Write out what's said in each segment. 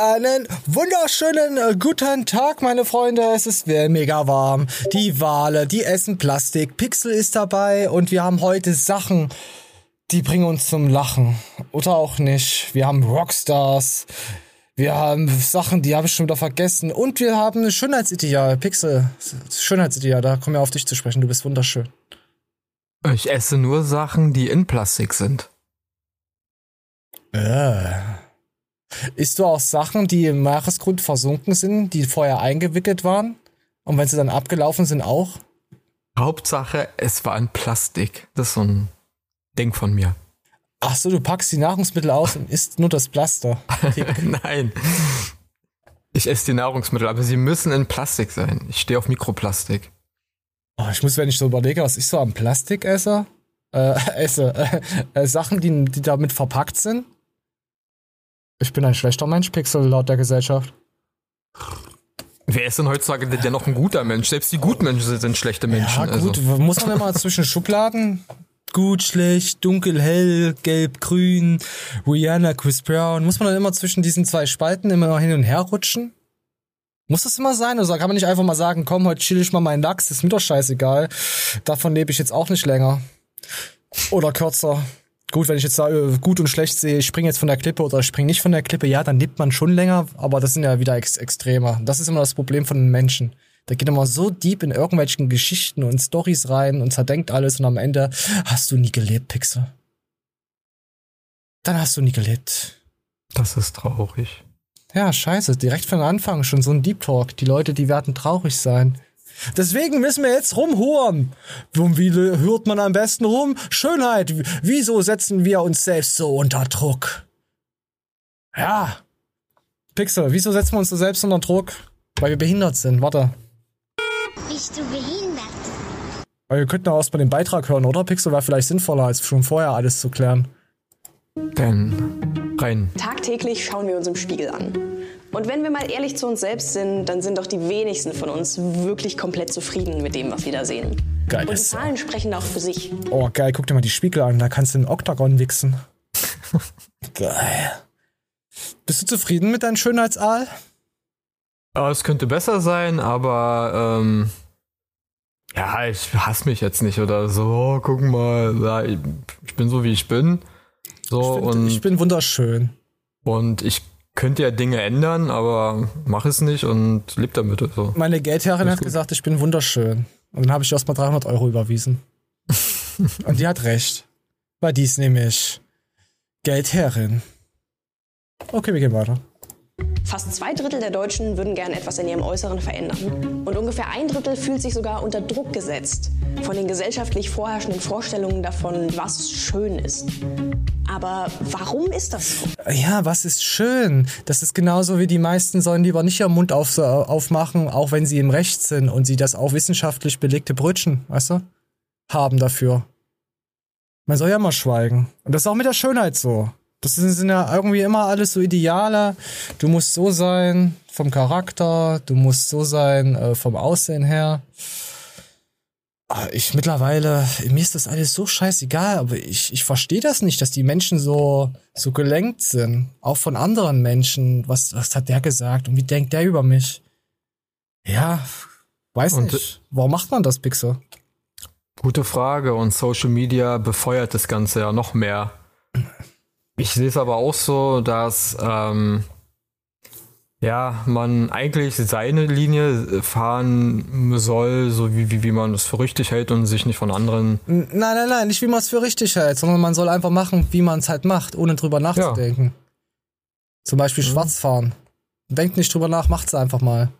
Einen wunderschönen äh, guten Tag, meine Freunde. Es ist mega warm. Die Wale, die essen Plastik. Pixel ist dabei und wir haben heute Sachen, die bringen uns zum Lachen. Oder auch nicht. Wir haben Rockstars. Wir haben Sachen, die habe ich schon wieder vergessen. Und wir haben ein Schönheitsideal. Pixel, Schönheitsideal, da kommen wir auf dich zu sprechen. Du bist wunderschön. Ich esse nur Sachen, die in Plastik sind. Äh. Isst du auch Sachen, die im Meeresgrund versunken sind, die vorher eingewickelt waren? Und wenn sie dann abgelaufen sind, auch? Hauptsache, es war ein Plastik. Das ist so ein Ding von mir. Ach so, du packst die Nahrungsmittel aus und isst nur das Plaster. Nein. Ich esse die Nahrungsmittel, aber sie müssen in Plastik sein. Ich stehe auf Mikroplastik. Oh, ich muss, wenn ich so überlege, was ich so am Plastik esse, äh, esse, äh, äh, Sachen, die, die damit verpackt sind. Ich bin ein schlechter Mensch, Pixel, laut der Gesellschaft. Wer ist denn heutzutage denn noch ein guter Mensch? Selbst die Gutmenschen sind schlechte Menschen. Ja, gut, also. muss man immer zwischen Schubladen gut, schlecht, dunkel, hell, gelb, grün, Rihanna, Chris Brown. Muss man dann immer zwischen diesen zwei Spalten immer hin und her rutschen? Muss das immer sein? Oder kann man nicht einfach mal sagen, komm, heute chill ich mal meinen Lachs, ist mir doch scheißegal. Davon lebe ich jetzt auch nicht länger. Oder kürzer. Gut, wenn ich jetzt sage, gut und schlecht sehe, ich springe jetzt von der Klippe oder ich springe nicht von der Klippe, ja, dann lebt man schon länger, aber das sind ja wieder ex extremer. Das ist immer das Problem von den Menschen. Der geht immer so deep in irgendwelchen Geschichten und Stories rein und zerdenkt alles und am Ende hast du nie gelebt, Pixel. Dann hast du nie gelebt. Das ist traurig. Ja, scheiße, direkt von Anfang schon so ein Deep Talk. Die Leute, die werden traurig sein. Deswegen müssen wir jetzt rumhuren. Wie hört man am besten rum? Schönheit. Wieso setzen wir uns selbst so unter Druck? Ja. Pixel, wieso setzen wir uns so selbst unter Druck? Weil wir behindert sind. Warte. Bist du behindert? Weil wir könnten auch erst mal den Beitrag hören, oder? Pixel wäre vielleicht sinnvoller, als schon vorher alles zu klären. Denn rein. Tagtäglich schauen wir uns im Spiegel an. Und wenn wir mal ehrlich zu uns selbst sind, dann sind doch die wenigsten von uns wirklich komplett zufrieden mit dem, was wir da sehen. Geil. Und die Zahlen sprechen auch für sich. Oh, geil, guck dir mal die Spiegel an, da kannst du einen Oktagon wichsen. geil. Bist du zufrieden mit deinem Schönheitsaal? Es könnte besser sein, aber ähm, ja, ich hasse mich jetzt nicht oder so. Oh, guck mal, ja, ich bin so wie ich bin. So ich, find, und ich bin wunderschön. Und ich könnte ja Dinge ändern, aber mach es nicht und lebe damit. So. Meine Geldherrin hat gut. gesagt, ich bin wunderschön. Und dann habe ich erstmal 300 Euro überwiesen. und die hat recht. Weil die ist nämlich Geldherrin. Okay, wir gehen weiter. Fast zwei Drittel der Deutschen würden gern etwas in ihrem Äußeren verändern. Und ungefähr ein Drittel fühlt sich sogar unter Druck gesetzt von den gesellschaftlich vorherrschenden Vorstellungen davon, was schön ist. Aber warum ist das so? Ja, was ist schön? Das ist genauso wie die meisten sollen lieber nicht ihren Mund auf, aufmachen, auch wenn sie im Recht sind und sie das auch wissenschaftlich belegte Brötchen, weißt du, haben dafür. Man soll ja mal schweigen. Und das ist auch mit der Schönheit so. Das sind ja irgendwie immer alles so Ideale. Du musst so sein vom Charakter, du musst so sein äh, vom Aussehen her. Ah, ich mittlerweile, mir ist das alles so scheißegal, aber ich, ich verstehe das nicht, dass die Menschen so, so gelenkt sind. Auch von anderen Menschen. Was, was hat der gesagt und wie denkt der über mich? Ja, weiß und nicht. Warum macht man das, Pixel? Gute Frage und Social Media befeuert das Ganze ja noch mehr. Ich sehe es aber auch so, dass ähm, ja, man eigentlich seine Linie fahren soll, so wie, wie, wie man es für richtig hält und sich nicht von anderen. Nein, nein, nein, nicht wie man es für richtig hält, sondern man soll einfach machen, wie man es halt macht, ohne drüber nachzudenken. Ja. Zum Beispiel mhm. schwarz fahren. Denkt nicht drüber nach, macht's einfach mal.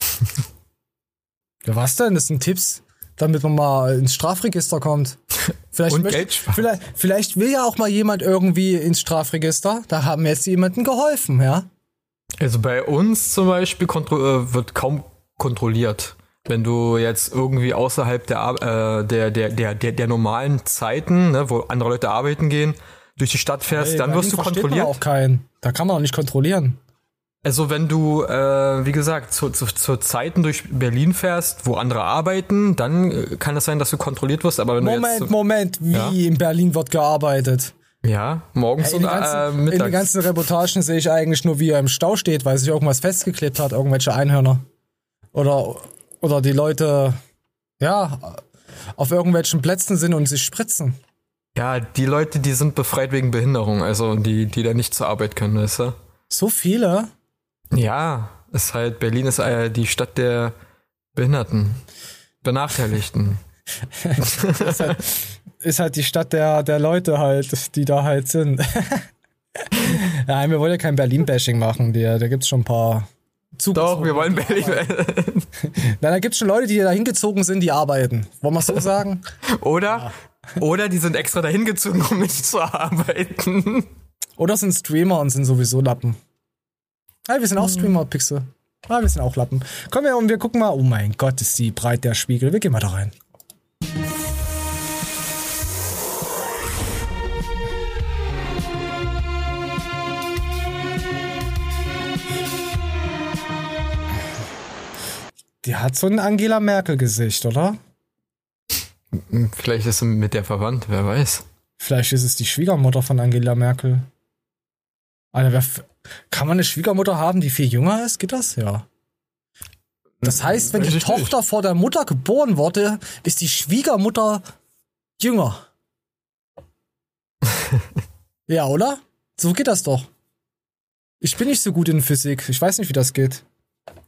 ja, was denn? Das sind Tipps damit man mal ins Strafregister kommt. Vielleicht, möchte, vielleicht, vielleicht will ja auch mal jemand irgendwie ins Strafregister. Da haben jetzt jemandem geholfen, ja. Also bei uns zum Beispiel äh, wird kaum kontrolliert. Wenn du jetzt irgendwie außerhalb der, äh, der, der, der, der, der normalen Zeiten, ne, wo andere Leute arbeiten gehen, durch die Stadt fährst, hey, dann wirst du kontrolliert. auch keinen. Da kann man auch nicht kontrollieren. Also wenn du, äh, wie gesagt, zu, zu, zu Zeiten durch Berlin fährst, wo andere arbeiten, dann äh, kann es sein, dass du kontrolliert wirst. Aber wenn Moment, du jetzt, Moment, wie ja? in Berlin wird gearbeitet? Ja, morgens in, den und ganzen, äh, in den mittags. ganzen Reportagen sehe ich eigentlich nur, wie er im Stau steht, weil sich irgendwas festgeklebt hat, irgendwelche Einhörner. Oder, oder die Leute, ja, auf irgendwelchen Plätzen sind und sich spritzen. Ja, die Leute, die sind befreit wegen Behinderung, also die, die da nicht zur Arbeit können, weißt du? So viele? Ja, ist halt, Berlin ist äh, die Stadt der Behinderten, Benachteiligten. ist, halt, ist halt die Stadt der, der Leute halt, die da halt sind. ja, wir wollen ja kein Berlin-Bashing machen, da, da gibt's schon ein paar Doch, wir wollen Berlin. Nein, da gibt's schon Leute, die da hingezogen sind, die arbeiten. Wollen wir so sagen? Oder? Oder die sind extra dahin gezogen, um nicht zu arbeiten. Oder sind Streamer und sind sowieso Lappen. Ja, wir sind auch Streamer, Pixel. Ah, wir sind auch Lappen. Kommen wir und wir gucken mal. Oh mein Gott, ist die breit der Spiegel. Wir gehen mal da rein. Die hat so ein Angela Merkel-Gesicht, oder? Vielleicht ist sie mit der verwandt, wer weiß. Vielleicht ist es die Schwiegermutter von Angela Merkel. Alter, wer f- kann man eine Schwiegermutter haben, die viel jünger ist? Geht das? Ja. Das heißt, wenn die. Tochter vor der Mutter geboren wurde, ist die Schwiegermutter jünger. ja, oder? So geht das doch. Ich bin nicht so gut in Physik. Ich weiß nicht, wie das geht.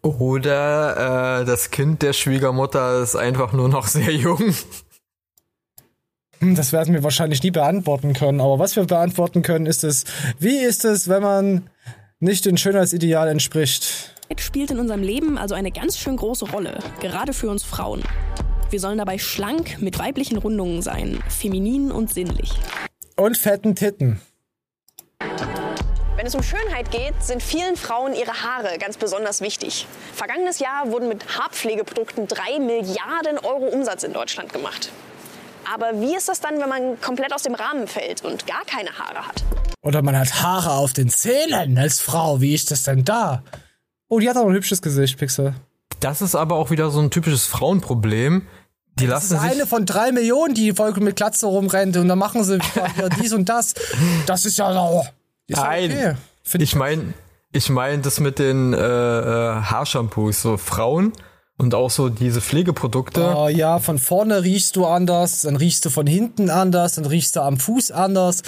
Oder äh, das Kind der Schwiegermutter ist einfach nur noch sehr jung. Hm, Das werden wir wahrscheinlich nie beantworten können. Aber was wir beantworten können, ist es, wie ist es, wenn man nicht dem Schönheitsideal entspricht? spielt in unserem Leben also eine ganz schön große Rolle, gerade für uns Frauen. Wir sollen dabei schlank mit weiblichen Rundungen sein, feminin und sinnlich. Und fetten Titten. Wenn es um Schönheit geht, sind vielen Frauen ihre Haare ganz besonders wichtig. Vergangenes Jahr wurden mit Haarpflegeprodukten 3 Milliarden Euro Umsatz in Deutschland gemacht. Aber wie ist das dann, wenn man komplett aus dem Rahmen fällt und gar keine Haare hat? Oder man hat Haare auf den Zähnen als Frau. Wie ist das denn da? Oh, die hat auch ein hübsches Gesicht, Pixel. Das ist aber auch wieder so ein typisches Frauenproblem. Die Das ist lassen sich. eine von drei Millionen, die Volk mit Glatze rumrennt und dann machen sie wieder dies und das. Das ist ja so. Ist ja Nein. okay. Ich meine, ich meine das mit den äh, äh, Haarshampoos, so Frauen und auch so diese Pflegeprodukte. Oh ja, von vorne riechst du anders, dann riechst du von hinten anders, dann riechst du am Fuß anders.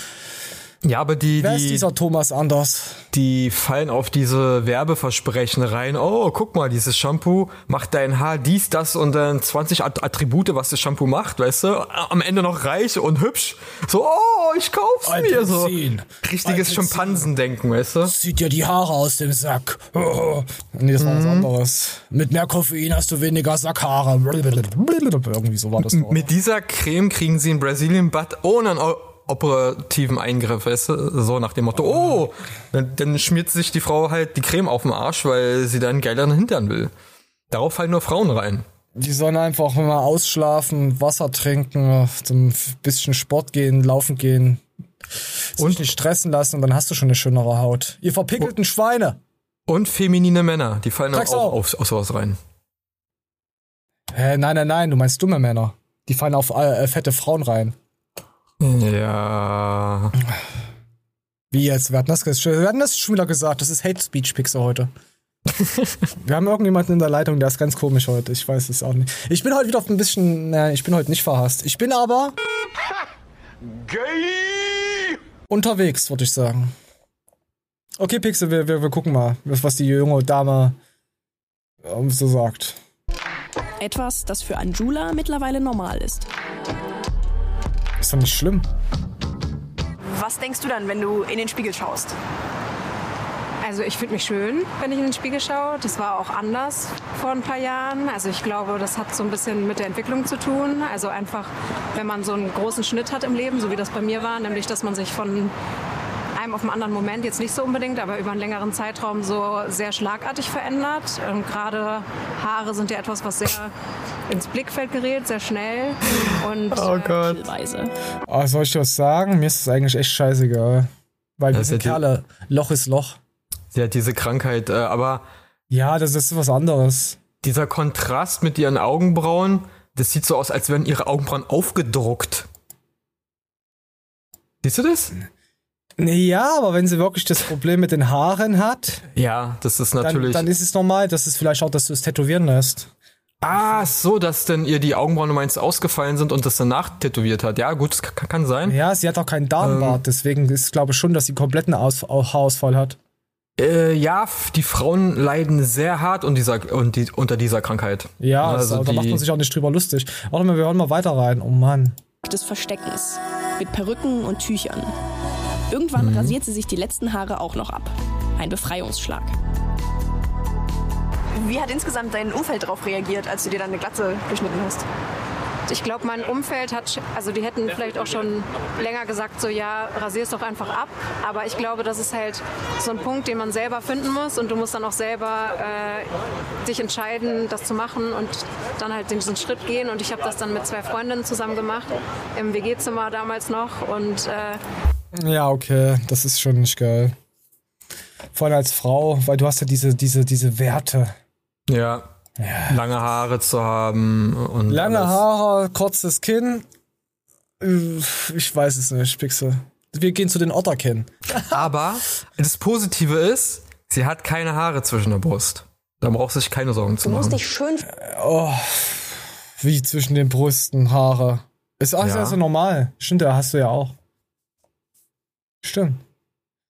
Ja, aber die, Wer ist die, dieser Thomas anders? die fallen auf diese Werbeversprechen rein. Oh, guck mal, dieses Shampoo macht dein Haar dies, das und dann 20 At Attribute, was das Shampoo macht, weißt du? Am Ende noch reich und hübsch. So, oh, ich kauf's Ein mir. So richtiges. Schimpansendenken, weißt du? Zieht dir die Haare aus dem Sack. Oh. Nee, das war was anderes. Mit mehr Koffein hast du weniger Sackhaare. Irgendwie so war das. Mit dieser Creme kriegen sie einen Brazilian Butt ohne einen operativen Eingriff, weißt du? So nach dem Motto, oh, dann, dann schmiert sich die Frau halt die Creme auf den Arsch, weil sie dann geileren Hintern will. Darauf fallen nur Frauen rein. Die sollen einfach mal ausschlafen, Wasser trinken, zum bisschen Sport gehen, laufen gehen. Sich Und- nicht stressen lassen und dann hast du schon eine schönere Haut. Ihr verpickelten Schweine. Und feminine Männer, die fallen auch Sag's auf, auch. auf, auf sowas rein. Hä, nein, nein, nein, du meinst dumme Männer. Die fallen auf äh, fette Frauen rein. Ja. Wie jetzt? Wir hatten das, wir hatten das schon wieder gesagt. Das ist Hate Speech Pixel heute. wir haben irgendjemanden in der Leitung, der ist ganz komisch heute. Ich weiß es auch nicht. Ich bin heute wieder auf ein bisschen, nein, ich bin heute nicht verhasst. Ich bin aber unterwegs, würde ich sagen. Okay, Pixel, wir, wir, wir gucken mal, was was die junge Dame ähm, so sagt. Etwas, das für Anjula mittlerweile normal ist. Ist doch nicht schlimm. Was denkst du dann, wenn du in den Spiegel schaust? Also ich finde mich schön, wenn ich in den Spiegel schaue. Das war auch anders vor ein paar Jahren. Also ich glaube, das hat so ein bisschen mit der Entwicklung zu tun. Also einfach, wenn man so einen großen Schnitt hat im Leben, so wie das bei mir war, nämlich dass man sich von einem auf einen anderen Moment, jetzt nicht so unbedingt, aber über einen längeren Zeitraum so sehr schlagartig verändert. Und gerade Haare sind ja etwas, was sehr ins Blickfeld gerät, sehr schnell. Und Oh Gott. Weise. Ah, soll ich dir was sagen? Mir ist es eigentlich echt scheißegal. Weil wir Das sind ist ja die- Kerle. Loch ist Loch. Sie hat diese Krankheit, äh, aber Ja, das ist was anderes. dieser Kontrast mit ihren Augenbrauen, das sieht so aus, als wären ihre Augenbrauen aufgedruckt. Siehst du das? Ja, aber wenn sie wirklich das Problem mit den Haaren hat, Ja, das ist dann, natürlich. dann ist es normal, dass es vielleicht auch, dass du es tätowieren lässt. ah, so, dass denn ihr die Augenbrauen meinst ausgefallen sind und das danach tätowiert hat. Ja, gut, das kann, kann sein. Ja, sie hat auch keinen Darmbart, Ähm. deswegen ist, glaube ich, schon, dass sie kompletten Aus Au- Haarausfall hat. Äh, ja, die Frauen leiden sehr hart unter dieser, und die, unter dieser Krankheit. Ja, also also, da macht man sich auch nicht drüber lustig. Warte mal, wir hören mal weiter rein. Oh Mann. des Versteckens mit Perücken und Tüchern. Irgendwann rasiert sie sich die letzten Haare auch noch ab. Ein Befreiungsschlag. Wie hat insgesamt dein Umfeld darauf reagiert, als du dir deine Glatze geschnitten hast? Ich glaube, mein Umfeld hat, also die hätten vielleicht auch schon länger gesagt, so ja, rasier's doch einfach ab. Aber ich glaube, das ist halt so ein Punkt, den man selber finden muss und du musst dann auch selber äh, dich entscheiden, das zu machen und dann halt diesen Schritt gehen. Und ich habe das dann mit zwei Freundinnen zusammen gemacht, im WG-Zimmer damals noch und äh, Ja, okay, das ist schon nicht geil. Vor allem als Frau, weil du hast ja diese, diese, diese Werte. Ja. Lange Haare zu haben und. Lange alles. Haare, kurzes Kinn. Äh, Ich weiß es nicht, Pixel. Wir gehen zu den Otterkinn. Aber das Positive ist, sie hat keine Haare zwischen der Brust. Da braucht sie sich keine Sorgen zu Du musst machen. dich schön Wie zwischen den Brüsten Haare. Ist alles Ja. also normal. Stimmt, da hast du ja auch. Stimmt.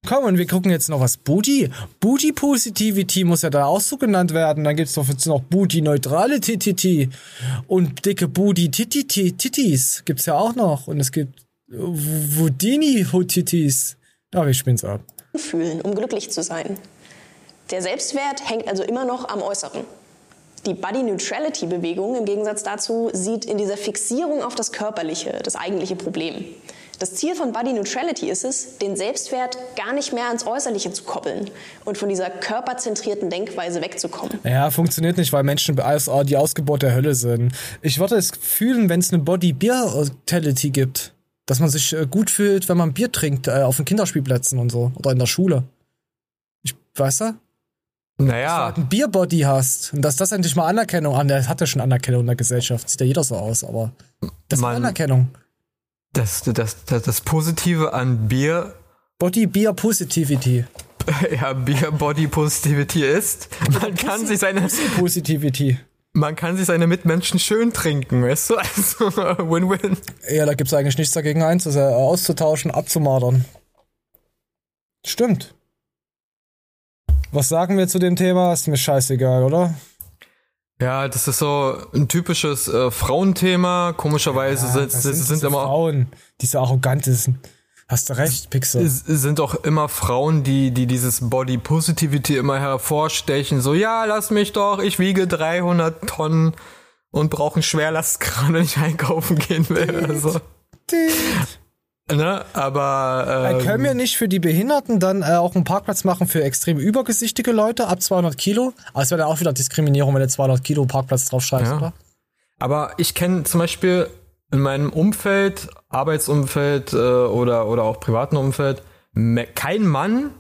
Komm, und wir gucken jetzt noch was. Booty? Booty Positivity muss ja da auch so genannt werden. Dann gibt's doch jetzt noch Booty neutrale Tititi. Und dicke Booty Tititi Titis gibt's ja auch noch. Und es gibt Wudini Titis. Ja, wir spinnen's ab. fühlen, um glücklich zu sein. Der Selbstwert hängt also immer noch am Äußeren. Die Body Neutrality Bewegung im Gegensatz dazu sieht in dieser Fixierung auf das Körperliche das eigentliche Problem. Das Ziel von Body Neutrality ist es, den Selbstwert gar nicht mehr ans Äußerliche zu koppeln und von dieser körperzentrierten Denkweise wegzukommen. Ja, funktioniert nicht, weil Menschen als die Ausgeburt der Hölle sind. Ich würde es fühlen, wenn es eine Body-Beer-Tality gibt. Dass man sich äh, gut fühlt, wenn man Bier trinkt, äh, auf den Kinderspielplätzen und so. Oder in der Schule. Ich, weißt du? Naja, Halt ein Bierbody hast. Und dass das endlich mal Anerkennung an, der hat ja schon Anerkennung in der Gesellschaft. Sieht ja jeder so aus, aber das ist Anerkennung. Das, das, das, das Positive an Bier, Body-Beer-Positivity. ja, Bier Body Positivity ist, man kann sich seine, Positivity. man kann sich seine Mitmenschen schön trinken, weißt du? Also, Win-Win. Ja, da gibt's eigentlich nichts dagegen einzus äh, auszutauschen, abzumadern. Stimmt. Was sagen wir zu dem Thema? Ist mir scheißegal, oder? Ja, das ist so ein typisches äh, Frauenthema. Komischerweise Ja, sind, sind, sind immer Frauen, diese arrogantesten. Hast du recht, Pixel. es sind auch immer Frauen, die, die dieses Body Positivity immer hervorstechen. So, ja, lass mich doch, ich wiege 300 Tonnen und brauche einen Schwerlastkran, wenn ich einkaufen gehen will. Also, ne? Aber Dann ähm, können wir nicht für die Behinderten dann äh, auch einen Parkplatz machen für extrem übergesichtige Leute ab 200 Kilo? Aber es wäre dann auch wieder Diskriminierung, wenn du 200 Kilo Parkplatz draufschreibst, Ja. oder? Aber ich kenne zum Beispiel in meinem Umfeld, Arbeitsumfeld äh, oder, oder auch privaten Umfeld, kein Mann,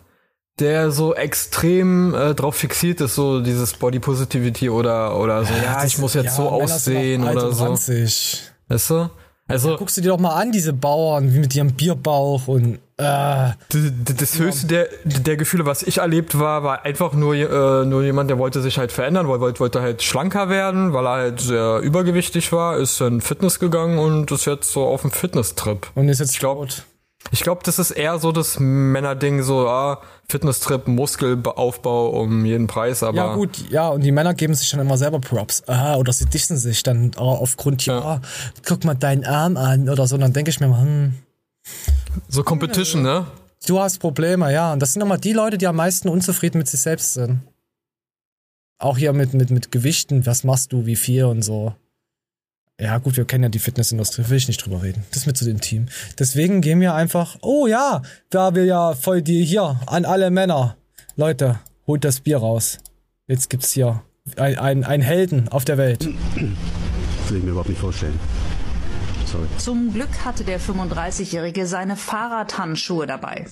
der so extrem äh, drauf fixiert ist, so dieses Body Positivity oder, oder so, ja, das- ich muss jetzt ja, so Männer aussehen oder so. ranzig. Weißt du? Also, Guckst du dir doch mal an, diese Bauern, wie mit ihrem Bierbauch und äh, das höchste der, der Gefühle, was ich erlebt war, war einfach nur, äh, nur jemand, der wollte sich halt verändern, wollte, wollte halt schlanker werden, weil er halt sehr übergewichtig war, ist in Fitness gegangen und ist jetzt so auf dem Fitness-Trip. und ist jetzt Ich glaub- tot. Ich glaube, das ist eher so das Männerding, so ah, Fitnesstrip, Muskelaufbau um jeden Preis, aber Ja gut, ja, und die Männer geben sich dann immer selber Props. Aha, oder sie dissen sich dann äh, aufgrund, ja, Ja. guck mal deinen Arm an oder so. Und dann denke ich mir mal, hm, so Competition, ne? du hast Probleme, ja. Und das sind immer die Leute, die am meisten unzufrieden mit sich selbst sind. Auch hier mit, mit, mit Gewichten, was machst du, wie viel und so. Ja, gut, wir kennen ja die Fitnessindustrie, will ich nicht drüber reden. Das ist mir zu intim. Deswegen gehen wir einfach, oh ja, da wir ja voll die hier an alle Männer. Leute, holt das Bier raus. Jetzt gibt's hier ein, ein, ein Helden auf der Welt. Das will ich mir überhaupt nicht vorstellen. Flugzeug. Zum Glück hatte der 35-Jährige seine Fahrradhandschuhe dabei.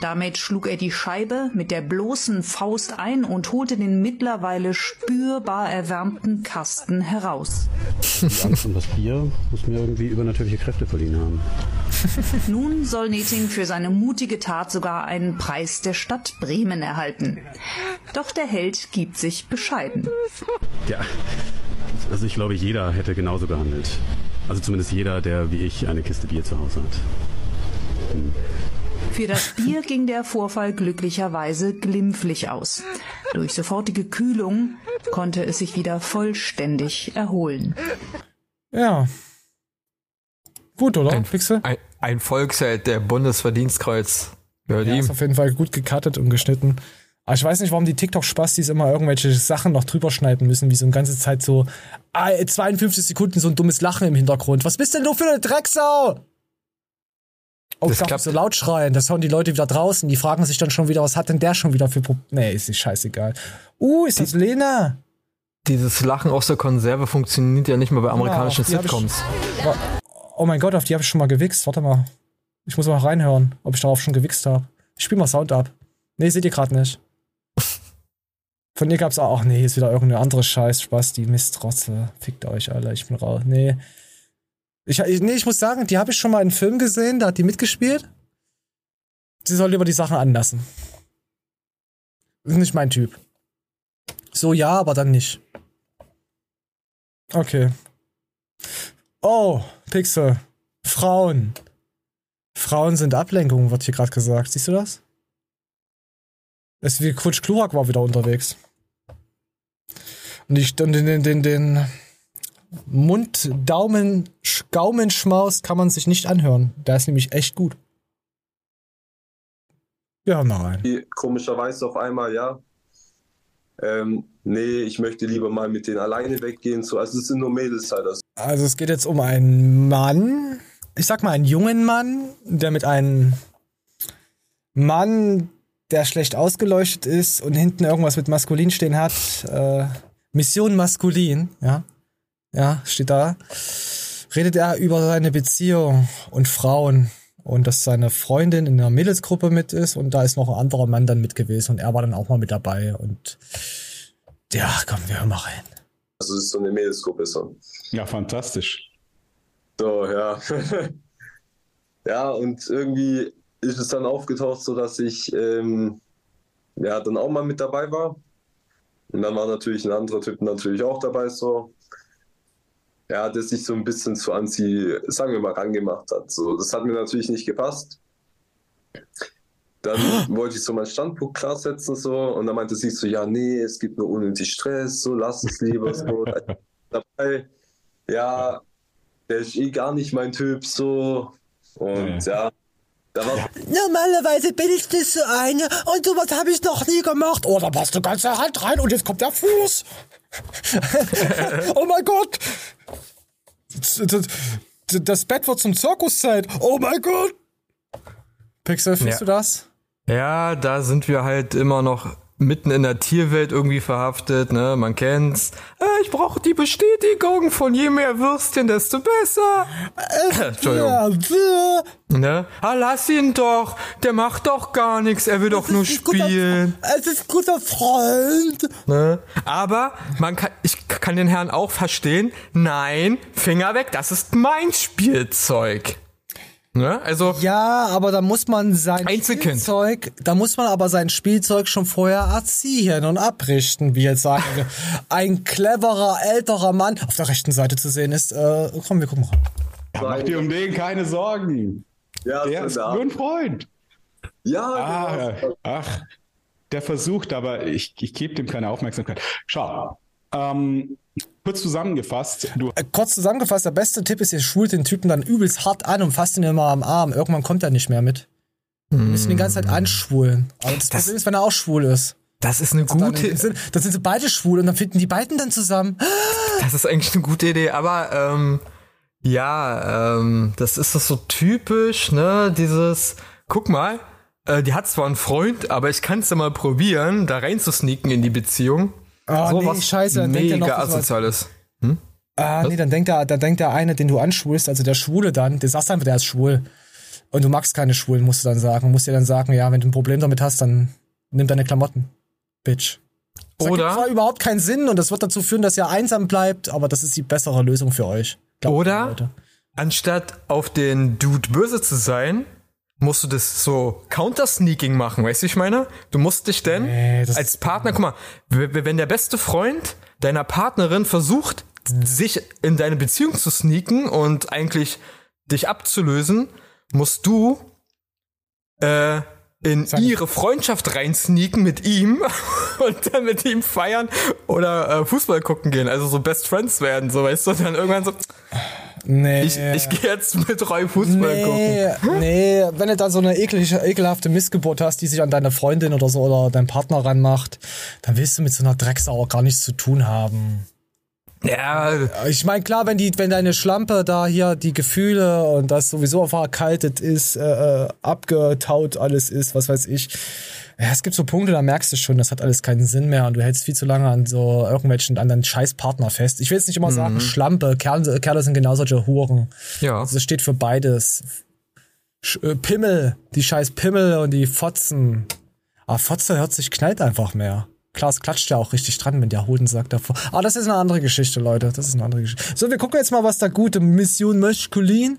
Damit schlug er die Scheibe mit der bloßen Faust ein und holte den mittlerweile spürbar erwärmten Kasten heraus. Die Angst um das Bier muss mir irgendwie übernatürliche Kräfte verliehen haben. Nun soll Neting für seine mutige Tat sogar einen Preis der Stadt Bremen erhalten. Doch der Held gibt sich bescheiden. Ja, also ich glaube, jeder hätte genauso gehandelt. Also zumindest jeder, der wie ich eine Kiste Bier zu Hause hat. Für das Bier ging der Vorfall glücklicherweise glimpflich aus. Durch sofortige Kühlung konnte es sich wieder vollständig erholen. Ja. Gut, oder? Ein, ein, ein Volksheld, der Bundesverdienstkreuz. Gehört Ja, ist ihm. auf jeden Fall gut gecuttet und geschnitten. Aber ich weiß nicht, warum die TikTok-Spastis immer irgendwelche Sachen noch drüber schneiden müssen, wie so eine ganze Zeit so ah, 52 Sekunden so ein dummes Lachen im Hintergrund. Was bist denn du für eine Drecksau? Oh, Das ich darf so laut schreien. Das hören die Leute wieder draußen. Die fragen sich dann schon wieder, was hat denn der schon wieder für Pro Nee, ist nicht scheißegal. Uh, ist das Lena? Dieses Lachen aus der Konserve funktioniert ja nicht mal bei amerikanischen die hab ich- Sitcoms. Oh mein Gott, auf die habe ich schon mal gewichst. Warte mal. Ich muss mal reinhören, ob ich darauf schon gewichst habe. Ich spiel mal Sound ab. Nee, seht ihr gerade nicht. Von dir gab's auch. Ach nee, hier ist wieder irgendeine andere Scheiß, Spaß, die Mistrotze. Fickt euch alle, ich bin raus. Nee. Ich, nee, ich muss sagen, die habe ich schon mal in einem Film gesehen, da hat die mitgespielt. Sie soll lieber die Sachen anlassen. Ist nicht mein Typ. So ja, aber dann nicht. Okay. Oh, Pixel. Frauen. Frauen sind Ablenkung, wird hier gerade gesagt. Siehst du das? Es ist wie Kutsch Klurak war wieder unterwegs. Und ich und den, den, den, den Mund, Daumen, Sch- Gaumenschmaus kann man sich nicht anhören. Der ist nämlich echt gut. Mal rein. die komischerweise auf einmal, ja, ähm, nee, ich möchte lieber mal mit denen alleine weggehen. So, also es sind nur Mädels halt. Also, Also es geht jetzt um einen Mann, ich sag mal einen jungen Mann, der mit einem Mann, der schlecht ausgeleuchtet ist und hinten irgendwas mit maskulin stehen hat, äh, Mission maskulin, ja, ja, steht da, redet er über seine Beziehung und Frauen und dass seine Freundin in einer Mädelsgruppe mit ist und da ist noch ein anderer Mann dann mit gewesen und er war dann auch mal mit dabei und ja, komm, wir hören mal rein. also es ist so eine Mädelsgruppe. So, Ja, fantastisch. so ja. ja, und irgendwie ist es dann aufgetaucht, so dass ich ähm, ja dann auch mal mit dabei war. Und dann war natürlich ein anderer Typ natürlich auch dabei, so. Ja, der sich so ein bisschen zu an sie, sagen wir mal, rangemacht hat. So, das hat mir natürlich nicht gepasst. Dann wollte ich so meinen Standpunkt klar setzen, so, und dann meinte sie so, ja, nee, es gibt nur unnötig Stress, so, lass es lieber, so, dabei, ja, der ist eh gar nicht mein Typ, so, und ja, da war Normalerweise bin ich nicht so eine und sowas habe ich noch nie gemacht. Oh, da passt eine ganze Hand rein und jetzt kommt der Fuß. oh mein Gott. Das Bett wird zum Zirkuszeit. Oh mein Gott. Pixel, fühlst Ja. du das? Ja, da sind wir halt immer noch mitten in der Tierwelt irgendwie verhaftet, ne? Man kennt's. Äh, ich brauche die Bestätigung von je mehr Würstchen, desto besser. Entschuldigung. Ja, äh, Ne? Ah, lass ihn doch. Der macht doch gar nichts. Er will doch nur ein guter- spielen. es ist guter Freund. Ne? Aber man kann, ich kann den Herrn auch verstehen. Nein, Finger weg. Das ist mein Spielzeug. Ne? Also, Ja, aber da muss man sein Einzelkind. Spielzeug, da muss man aber sein Spielzeug schon vorher erziehen und abrichten, wie jetzt sagen wir. Ein cleverer, älterer Mann auf der rechten Seite zu sehen ist. Äh, komm, wir gucken mal. Mach dir um den keine Sorgen. ja, Der ist da. nur ein Freund. ja, Ah, genau. ach, der versucht, aber ich, ich gebe dem keine Aufmerksamkeit. Schau, ähm, kurz zusammengefasst, du Äh, kurz zusammengefasst, der beste Tipp ist, ihr schwult den Typen dann übelst hart an und fasst ihn immer am Arm. Irgendwann kommt er nicht mehr mit. Wir müssen die ganze Zeit anschwulen. Aber das, Das- Problem ist, wenn er auch schwul ist. das ist eine Dann gute, sind, dann sind sie beide schwul und dann finden die beiden dann zusammen. Das ist eigentlich eine gute Idee, aber ähm, ja, ähm, das ist doch so typisch, ne? Dieses, guck mal, äh, die hat zwar einen Freund, aber ich kann es ja mal probieren, da rein zu sneaken in die Beziehung. Oh, so nee, was scheiße, dann denkt er noch, das asoziales. Ah, nee, dann denkt der, dann denkt der eine, den du anschwulst, also der Schwule dann, der sagst einfach, der ist schwul. Und du magst keine Schwulen, musst du dann sagen. Musst dir dann sagen, ja, wenn du ein Problem damit hast, dann nimm deine Klamotten. Bitch. Das Oder- zwar überhaupt keinen Sinn und das wird dazu führen, dass ihr einsam bleibt, aber das ist die bessere Lösung für euch. Mir, Oder anstatt auf den Dude böse zu sein, musst du das so Counter-Sneaking machen, weißt du, ich meine? Du musst dich denn Nee, als Partner, guck mal, wenn der beste Freund deiner Partnerin versucht, sich in deine Beziehung zu sneaken und eigentlich dich abzulösen, musst du äh, in ihre Freundschaft reinsneaken mit ihm und dann mit ihm feiern oder äh, Fußball gucken gehen, also so Best Friends werden, so weißt du, und dann irgendwann so, Nee. ich, ich gehe jetzt mit Roy Fußball gucken. Nee, nee, wenn du da so eine eklige, ekelhafte Missgeburt hast, die sich an deine Freundin oder so oder deinen Partner ranmacht, dann willst du mit so einer Drecksau gar nichts zu tun haben. Ja, Ich meine, klar, wenn die, wenn deine Schlampe da hier die Gefühle und das sowieso verkaltet ist, äh, äh, abgetaut alles ist, was weiß ich. Ja, es gibt so Punkte, da merkst du schon, das hat alles keinen Sinn mehr und du hältst viel zu lange an so irgendwelchen anderen Scheißpartner fest. Ich will jetzt nicht immer sagen Schlampe, Kerle, Kerle sind genau solche Huren. ja. Also das steht für beides. Sch äh, Pimmel, die scheiß Pimmel und die Fotzen. Aber Fotze hört sich knallt einfach mehr. Klar, es klatscht ja auch richtig dran, wenn der Hodensack davor. Aber das ist eine andere Geschichte, Leute. Das ist eine andere Geschichte. So, wir gucken jetzt mal, was da gute Mission Maskulin.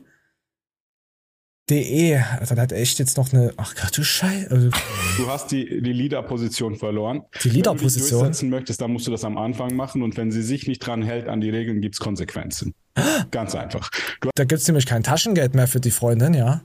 DE. Also, da hat echt jetzt noch eine. Ach Gott, du Scheiße. Also, Du hast die, die Leader-Position verloren. Die Leader-Position? Wenn du durchsetzen möchtest, dann musst du das am Anfang machen und wenn sie sich nicht dran hält an die Regeln, gibt's Konsequenzen. Ganz einfach. Du da gibt's nämlich kein Taschengeld mehr für die Freundin, ja.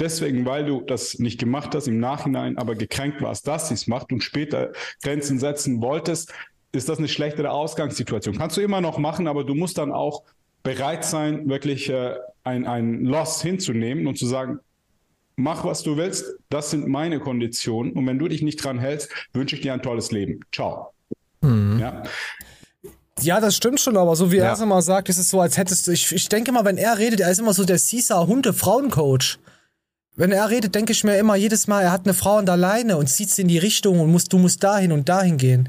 deswegen, weil du das nicht gemacht hast, im Nachhinein aber gekränkt warst, dass sie es macht und später Grenzen setzen wolltest, ist das eine schlechtere Ausgangssituation. Kannst du immer noch machen, aber du musst dann auch bereit sein, wirklich äh, ein, ein Loss hinzunehmen und zu sagen, mach was du willst, das sind meine Konditionen und wenn du dich nicht dran hältst, wünsche ich dir ein tolles Leben. Ciao. Ja. Ja, das stimmt schon, aber so wie er Ja. es immer sagt, ist es so, als hättest du. Ich, ich denke immer, wenn er redet, er ist immer so der Cesar Hunde Frauencoach. Wenn er redet, denke ich mir immer jedes Mal, er hat eine Frau an der Leine und zieht sie in die Richtung und musst, du musst dahin und dahin gehen.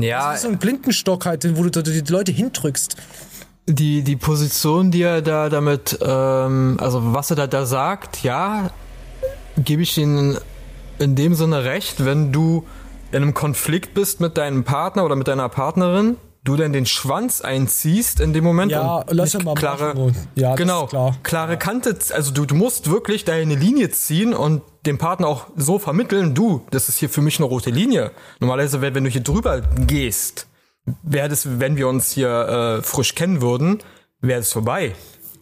Ja, Das ist so ein Blindenstock halt, wo du die Leute hindrückst. die, die Position, die er da damit, ähm, also was er da, da sagt, ja, gebe ich ihnen in dem Sinne recht, wenn du in einem Konflikt bist mit deinem Partner oder mit deiner Partnerin, du dann den Schwanz einziehst in dem Moment Ja, und lass mal klare, machen. Ja, genau, klar. klare Kante, also du, du musst wirklich deine Linie ziehen und dem Partner auch so vermitteln, du, das ist hier für mich eine rote Linie. Normalerweise, wenn, wenn du hier drüber gehst, wäre das, wenn wir uns hier äh, frisch kennen würden, wäre es vorbei.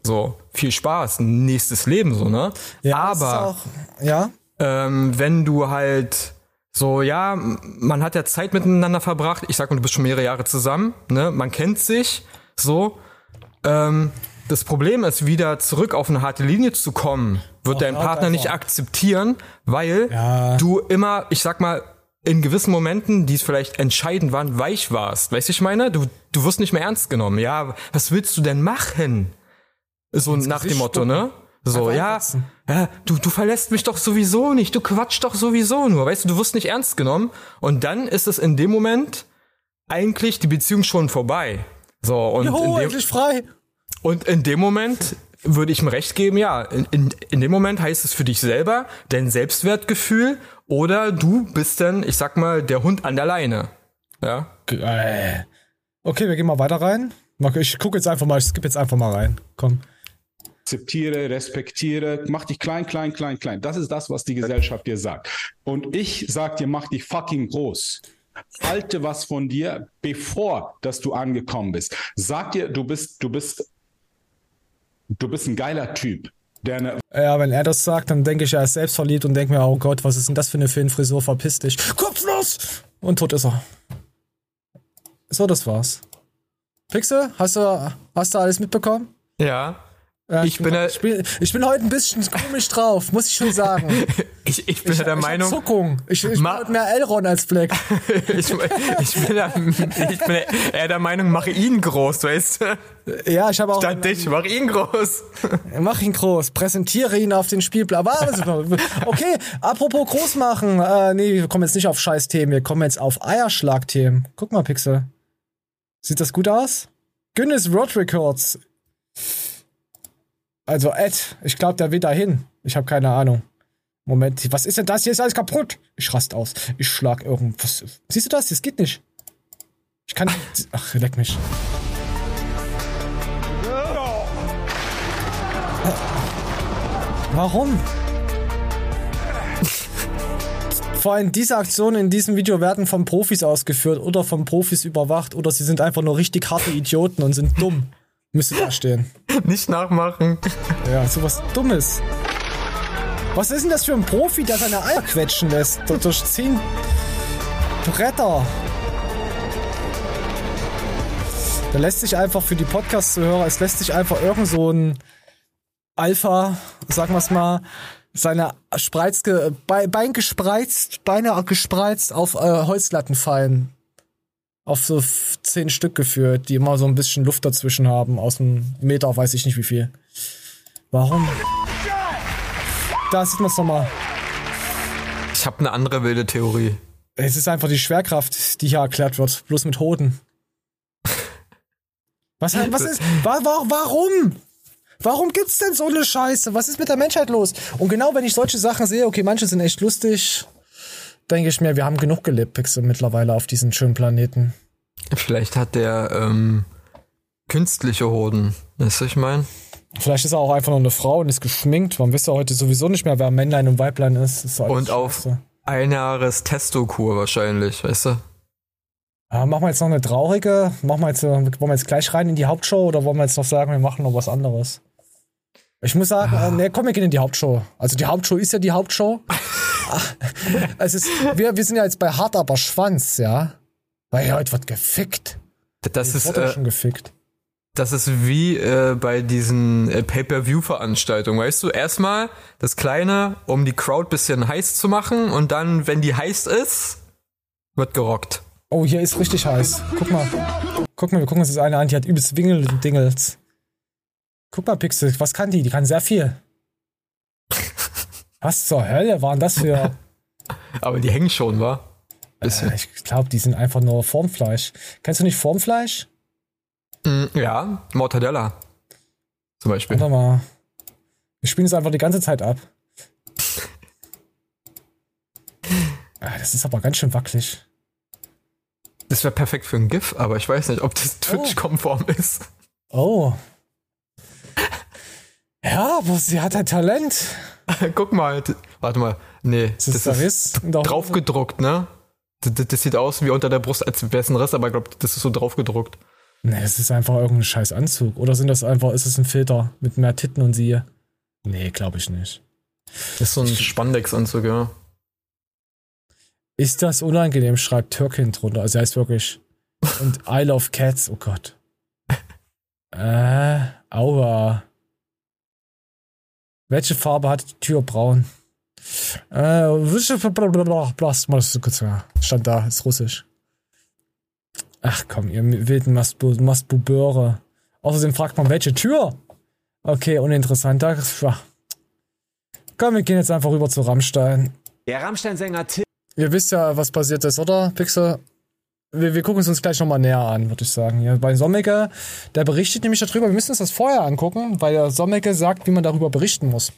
So, viel Spaß, nächstes Leben, so, ne? Ja, Aber Auch, ja, ähm, wenn du halt so, ja, man hat ja Zeit miteinander verbracht. Ich sag mal, du bist schon mehrere Jahre zusammen, ne? Man kennt sich, so. Ähm, das Problem ist, wieder zurück auf eine harte Linie zu kommen, wird dein hört Partner nicht akzeptieren, weil Ja. du immer, ich sag mal, in gewissen Momenten, die es vielleicht entscheidend waren, weich warst. Weißt du, ich meine? Du, du wirst nicht mehr ernst genommen. Ja, was willst du denn machen? So nach dem Gesicht Motto, ne? So, ja, ja, du, du verlässt mich doch sowieso nicht, du quatsch doch sowieso nur, weißt du, du wirst nicht ernst genommen und dann ist es in dem Moment eigentlich die Beziehung schon vorbei. So, und, Juhu, in, dem, endlich frei. und in dem Moment würde ich ihm recht geben, ja, in, in, in dem Moment heißt es für dich selber dein Selbstwertgefühl oder du bist dann, ich sag mal, der Hund an der Leine. Ja. Okay, wir gehen mal weiter rein. Ich gucke jetzt einfach mal, ich skippe jetzt einfach mal rein. Komm. Akzeptiere, respektiere, mach dich klein, klein, klein, klein. Das ist das, was die Gesellschaft dir sagt. Und ich sag dir, mach dich fucking groß. Halte was von dir, bevor dass du angekommen bist. Sag dir, du bist, du bist, du bist ein geiler Typ, der eine Ja, wenn er das sagt, dann denke ich, er ist selbstverliebt und denke mir, oh Gott, was ist denn das für eine Filmfrisur? Verpiss dich. Kopflos! Und tot ist er. So, das war's. Pixel, hast du, hast du alles mitbekommen? Ja. Ja, Ich bin ich, bin, ich bin heute ein bisschen komisch drauf, muss ich schon sagen. Ich, ich bin ja der ich Meinung, Zuckung. Ich, ich bin heute mehr Elron als Black. ich, ich, bin ja, ich bin eher der Meinung, mach ihn groß, weißt du? Ja, ich habe auch. Statt dich, mach ihn groß. Mach ihn groß, präsentiere ihn auf den Spielplan. Okay, apropos groß machen. Äh, nee, wir kommen jetzt nicht auf Scheißthemen, wir kommen jetzt auf Eierschlagthemen. Guck mal, Pixel. Sieht das gut aus? Guinness World Records. Also Ed, ich glaube, der will da hin. Ich habe keine Ahnung. Moment, was ist denn das? Hier ist alles kaputt. Ich rast aus. Ich schlag irgendwas. Siehst du das? Das geht nicht. Ich kann. Ach, leck mich. Warum? Vor allem diese Aktionen in diesem Video werden von Profis ausgeführt oder von Profis überwacht oder sie sind einfach nur richtig harte Idioten und sind dumm. Müsste da stehen. Nicht nachmachen. Ja, sowas Dummes. Was ist denn das für ein Profi, der seine Eier quetschen lässt? Durch, zehn Bretter. Da lässt sich einfach für die Podcast-Zuhörer, es lässt sich einfach irgend so ein Alpha, sagen wir es mal, seine Spreiz, Be Bein gespreizt, Beine gespreizt auf äh, Holzlatten fallen. Auf so zehn Stück geführt, die immer so ein bisschen Luft dazwischen haben, aus einem Meter, weiß ich nicht wie viel. Warum? Da sieht man es nochmal. Ich habe eine andere wilde Theorie. Es ist einfach die Schwerkraft, die hier erklärt wird, bloß mit Hoden. Was, was ist, wa, wa, warum? Warum gibt's denn so eine Scheiße? Was ist mit der Menschheit los? Und genau wenn ich solche Sachen sehe, okay, manche sind echt lustig, denke ich mir, wir haben genug gelebt, Pixel, mittlerweile auf diesem schönen Planeten. Vielleicht hat der ähm, künstliche Hoden. Weißt du, ich mein? Vielleicht ist er auch einfach nur eine Frau und ist geschminkt. Man wisst ja heute sowieso nicht mehr, wer Männlein und Weiblein ist. ist Und auf Scheiße. ein Jahres Testo-Kur wahrscheinlich, weißt du? Ja, machen wir jetzt noch eine traurige? Machen wir jetzt, wollen wir jetzt gleich rein in die Hauptshow oder wollen wir jetzt noch sagen, wir machen noch was anderes? Ich muss sagen, äh, nee, komm, wir gehen in die Hauptshow. Also die Hauptshow ist ja die Hauptshow. es ist, wir, wir sind ja jetzt bei Hart aber Schwanz, ja. Weil ja, heute wird gefickt. Das ist, äh, schon gefickt. das ist wie äh, bei diesen äh, Pay-Per-View-Veranstaltungen, weißt du? Erstmal das Kleine, um die Crowd bisschen heiß zu machen und dann, wenn die heiß ist, wird gerockt. Oh, hier ist richtig heiß. Guck mal. Guck mal, wir gucken uns das eine an, die hat übelst Wingel und Dingels. Guck mal, Pixel, was kann die? Die kann sehr viel. Was zur Hölle waren das für. Aber die hängen schon, wa? Bisschen. Äh, ich glaube, die sind einfach nur Formfleisch. Kennst du nicht Formfleisch? Mm, ja, Mortadella. Zum Beispiel. Warte mal. Wir spielen es einfach die ganze Zeit ab. Ah, das ist aber ganz schön wackelig. Das wäre perfekt für ein GIF, aber ich weiß nicht, ob das Twitch-konform ist. Oh. Ja, aber sie hat ein Talent. Guck mal, warte mal. Nee, Ist das, in der Hose? draufgedruckt, ne? Das, das, das sieht aus wie unter der Brust, als wäre es ein Riss, aber ich glaube, das ist so draufgedruckt. Nee, das ist einfach irgendein scheiß Anzug. Oder sind das einfach, ist es ein Filter mit mehr Titten und siehe? Nee, glaube ich nicht. Das ist so ein Spandex-Anzug, ja. Ist das unangenehm, schreibt Türkin drunter. Also er heißt wirklich. Und I love cats, oh Gott. Äh, aua. Welche Farbe hat die Tür? Braun. Äh, welche Stand da, ist russisch. Ach komm, ihr wilden Mastbu- Mastbubeure. Außerdem fragt man, welche Tür? Okay, uninteressant. Da-. Komm, wir gehen jetzt einfach rüber zu Rammstein. Der Rammstein-Sänger Till Ihr wisst ja, was passiert ist, oder, Pixel? Wir, wir gucken es uns gleich nochmal näher an, würde ich sagen. Ja, bei Sommecke, der berichtet nämlich darüber, wir müssen uns das vorher angucken, weil der Sommecke sagt, wie man darüber berichten muss.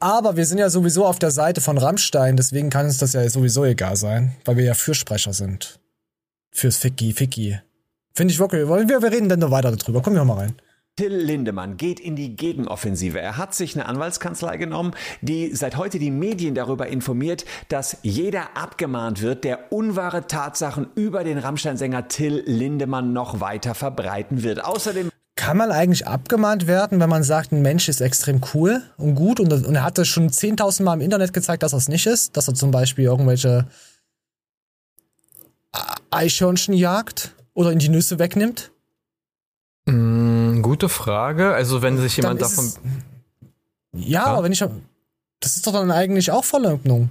Aber wir sind ja sowieso auf der Seite von Rammstein, deswegen kann uns das ja sowieso egal sein, weil wir ja Fürsprecher sind. Fürs Ficky, Ficky. Finde ich wirklich, wir, wir reden dann noch weiter darüber. Kommen wir mal rein. Till Lindemann geht in die Gegenoffensive. Er hat sich eine Anwaltskanzlei genommen, die seit heute die Medien darüber informiert, dass jeder abgemahnt wird, der unwahre Tatsachen über den Rammstein-Sänger Till Lindemann noch weiter verbreiten wird. Außerdem Kann man eigentlich abgemahnt werden, wenn man sagt, ein Mensch ist extrem cool und gut und, und er hat das schon 10.000 Mal im Internet gezeigt, dass er es nicht ist? Dass er zum Beispiel irgendwelche Eichhörnchen jagt oder in die Nüsse wegnimmt? Gute Frage. Also, wenn sich jemand davon. es- Ja, aber wenn ich. Das ist doch dann eigentlich auch Verleugnung.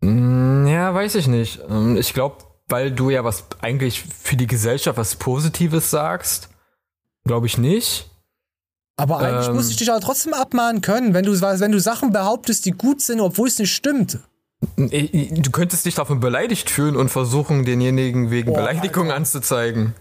Mm, Ja, weiß ich nicht. Ähm, Ich glaube, weil du ja was eigentlich für die Gesellschaft was Positives sagst, glaube ich nicht. Aber eigentlich Ähm. muss ich dich aber trotzdem abmahnen können, wenn du, wenn du Sachen behauptest, die gut sind, obwohl es nicht stimmt. Du könntest dich davon beleidigt fühlen und versuchen, denjenigen wegen Boah, Beleidigung Alter. anzuzeigen.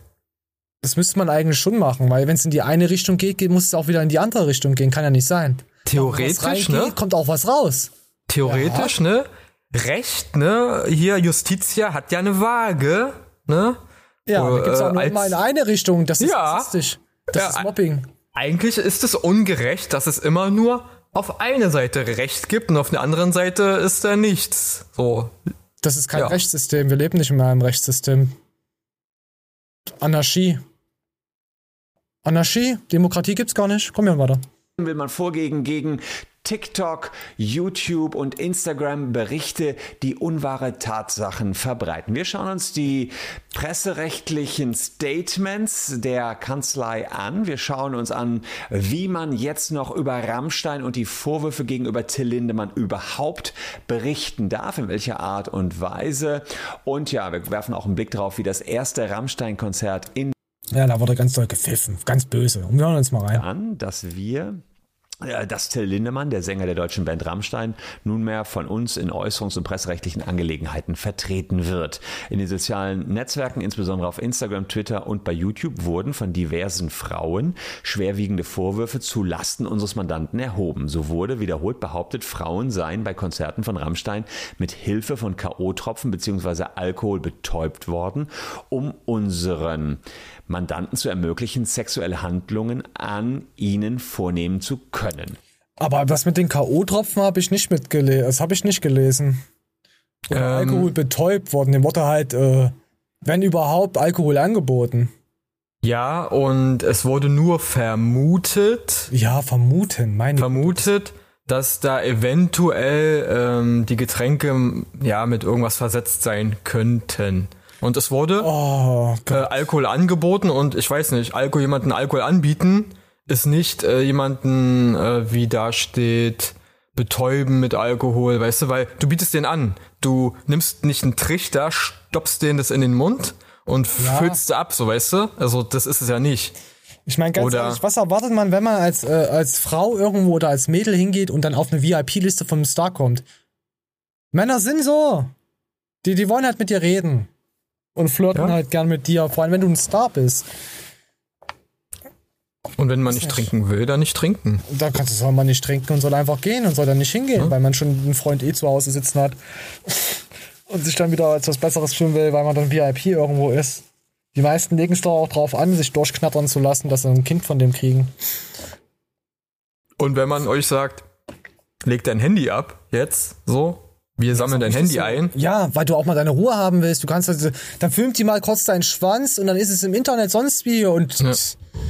Das müsste man eigentlich schon machen, weil wenn es in die eine Richtung geht, muss es auch wieder in die andere Richtung gehen. Kann ja nicht sein. Theoretisch, reingeht, ne? kommt auch was raus. Theoretisch, ne? Recht, ne? Hier, Justitia hat ja eine Waage, ne? Ja, Äh, da gibt's auch nur als- immer in eine Richtung. Das ist Ja. rassistisch. Das Ja, ist Mobbing. Eigentlich ist es ungerecht, dass es immer nur auf eine Seite Recht gibt und auf der anderen Seite ist da nichts. So. Das ist kein Ja. Rechtssystem. Wir leben nicht in einem Rechtssystem. Anarchie. Anarchie? Demokratie gibt's gar nicht. Komm ja weiter. will man vorgehen gegen TikTok, YouTube und Instagram Berichte, die unwahre Tatsachen verbreiten. Wir schauen uns die presserechtlichen Statements der Kanzlei an. Wir schauen uns an, wie man jetzt noch über Rammstein und die Vorwürfe gegenüber Till Lindemann überhaupt berichten darf, in welcher Art und Weise. Und ja, wir werfen auch einen Blick darauf, wie das erste Rammstein-Konzert in Ja, da wurde ganz doll gepfiffen. Ganz böse. Und wir hören uns mal rein. an, dass wir äh, dass Till Lindemann, der Sänger der deutschen Band Rammstein, nunmehr von uns in äußerungs- und presserechtlichen Angelegenheiten vertreten wird. In den sozialen Netzwerken, insbesondere auf Instagram, Twitter und bei YouTube, wurden von diversen Frauen schwerwiegende Vorwürfe zu Lasten unseres Mandanten erhoben. So wurde wiederholt behauptet, Frauen seien bei Konzerten von Rammstein mit Hilfe von K.O.-Tropfen bzw. Alkohol betäubt worden, um unseren Mandanten zu ermöglichen, sexuelle Handlungen an ihnen vornehmen zu können. Aber das mit den K.O.-Tropfen habe ich nicht mitgelesen. Das habe ich nicht gelesen. Oder Ähm. Alkohol betäubt worden. Dem wurde halt, äh, wenn überhaupt, Alkohol angeboten. Ja, und es wurde nur vermutet, Ja, vermuten. Meine vermutet, dass da eventuell ähm, die Getränke ja mit irgendwas versetzt sein könnten. Und es wurde Oh äh. Alkohol angeboten und ich weiß nicht, Alkohol jemanden Alkohol anbieten ist nicht äh, jemanden, äh, wie da steht, betäuben mit Alkohol, weißt du, weil du bietest den an. Du nimmst nicht einen Trichter, stopfst den das in den Mund und Ja. füllst ab, so weißt du? Also das ist es ja nicht. Ich meine, ganz Oder- ehrlich, was erwartet man, wenn man als, äh, als Frau irgendwo oder als Mädel hingeht und dann auf eine VIP-Liste vom Star kommt? Männer sind so. Die, die wollen halt mit dir reden. Und flirten Ja. halt gern mit dir, vor allem wenn du ein Star bist. Und wenn man nicht nicht. trinken will, dann nicht trinken. Da kannst du soll man nicht trinken und soll einfach gehen und soll dann nicht hingehen, weil man schon einen Freund eh zu Hause sitzen hat und sich dann wieder als was Besseres fühlen will, weil man dann VIP irgendwo ist. Die meisten legen es doch auch drauf an, sich durchknattern zu lassen, dass sie ein Kind von dem kriegen. Und wenn man euch sagt, leg dein Handy ab, jetzt, so, wir sammeln dein Handy so? ein. Ja, weil du auch mal deine Ruhe haben willst. Du kannst also, dann filmt die mal kurz deinen Schwanz und dann ist es im Internet sonst wie und Ja.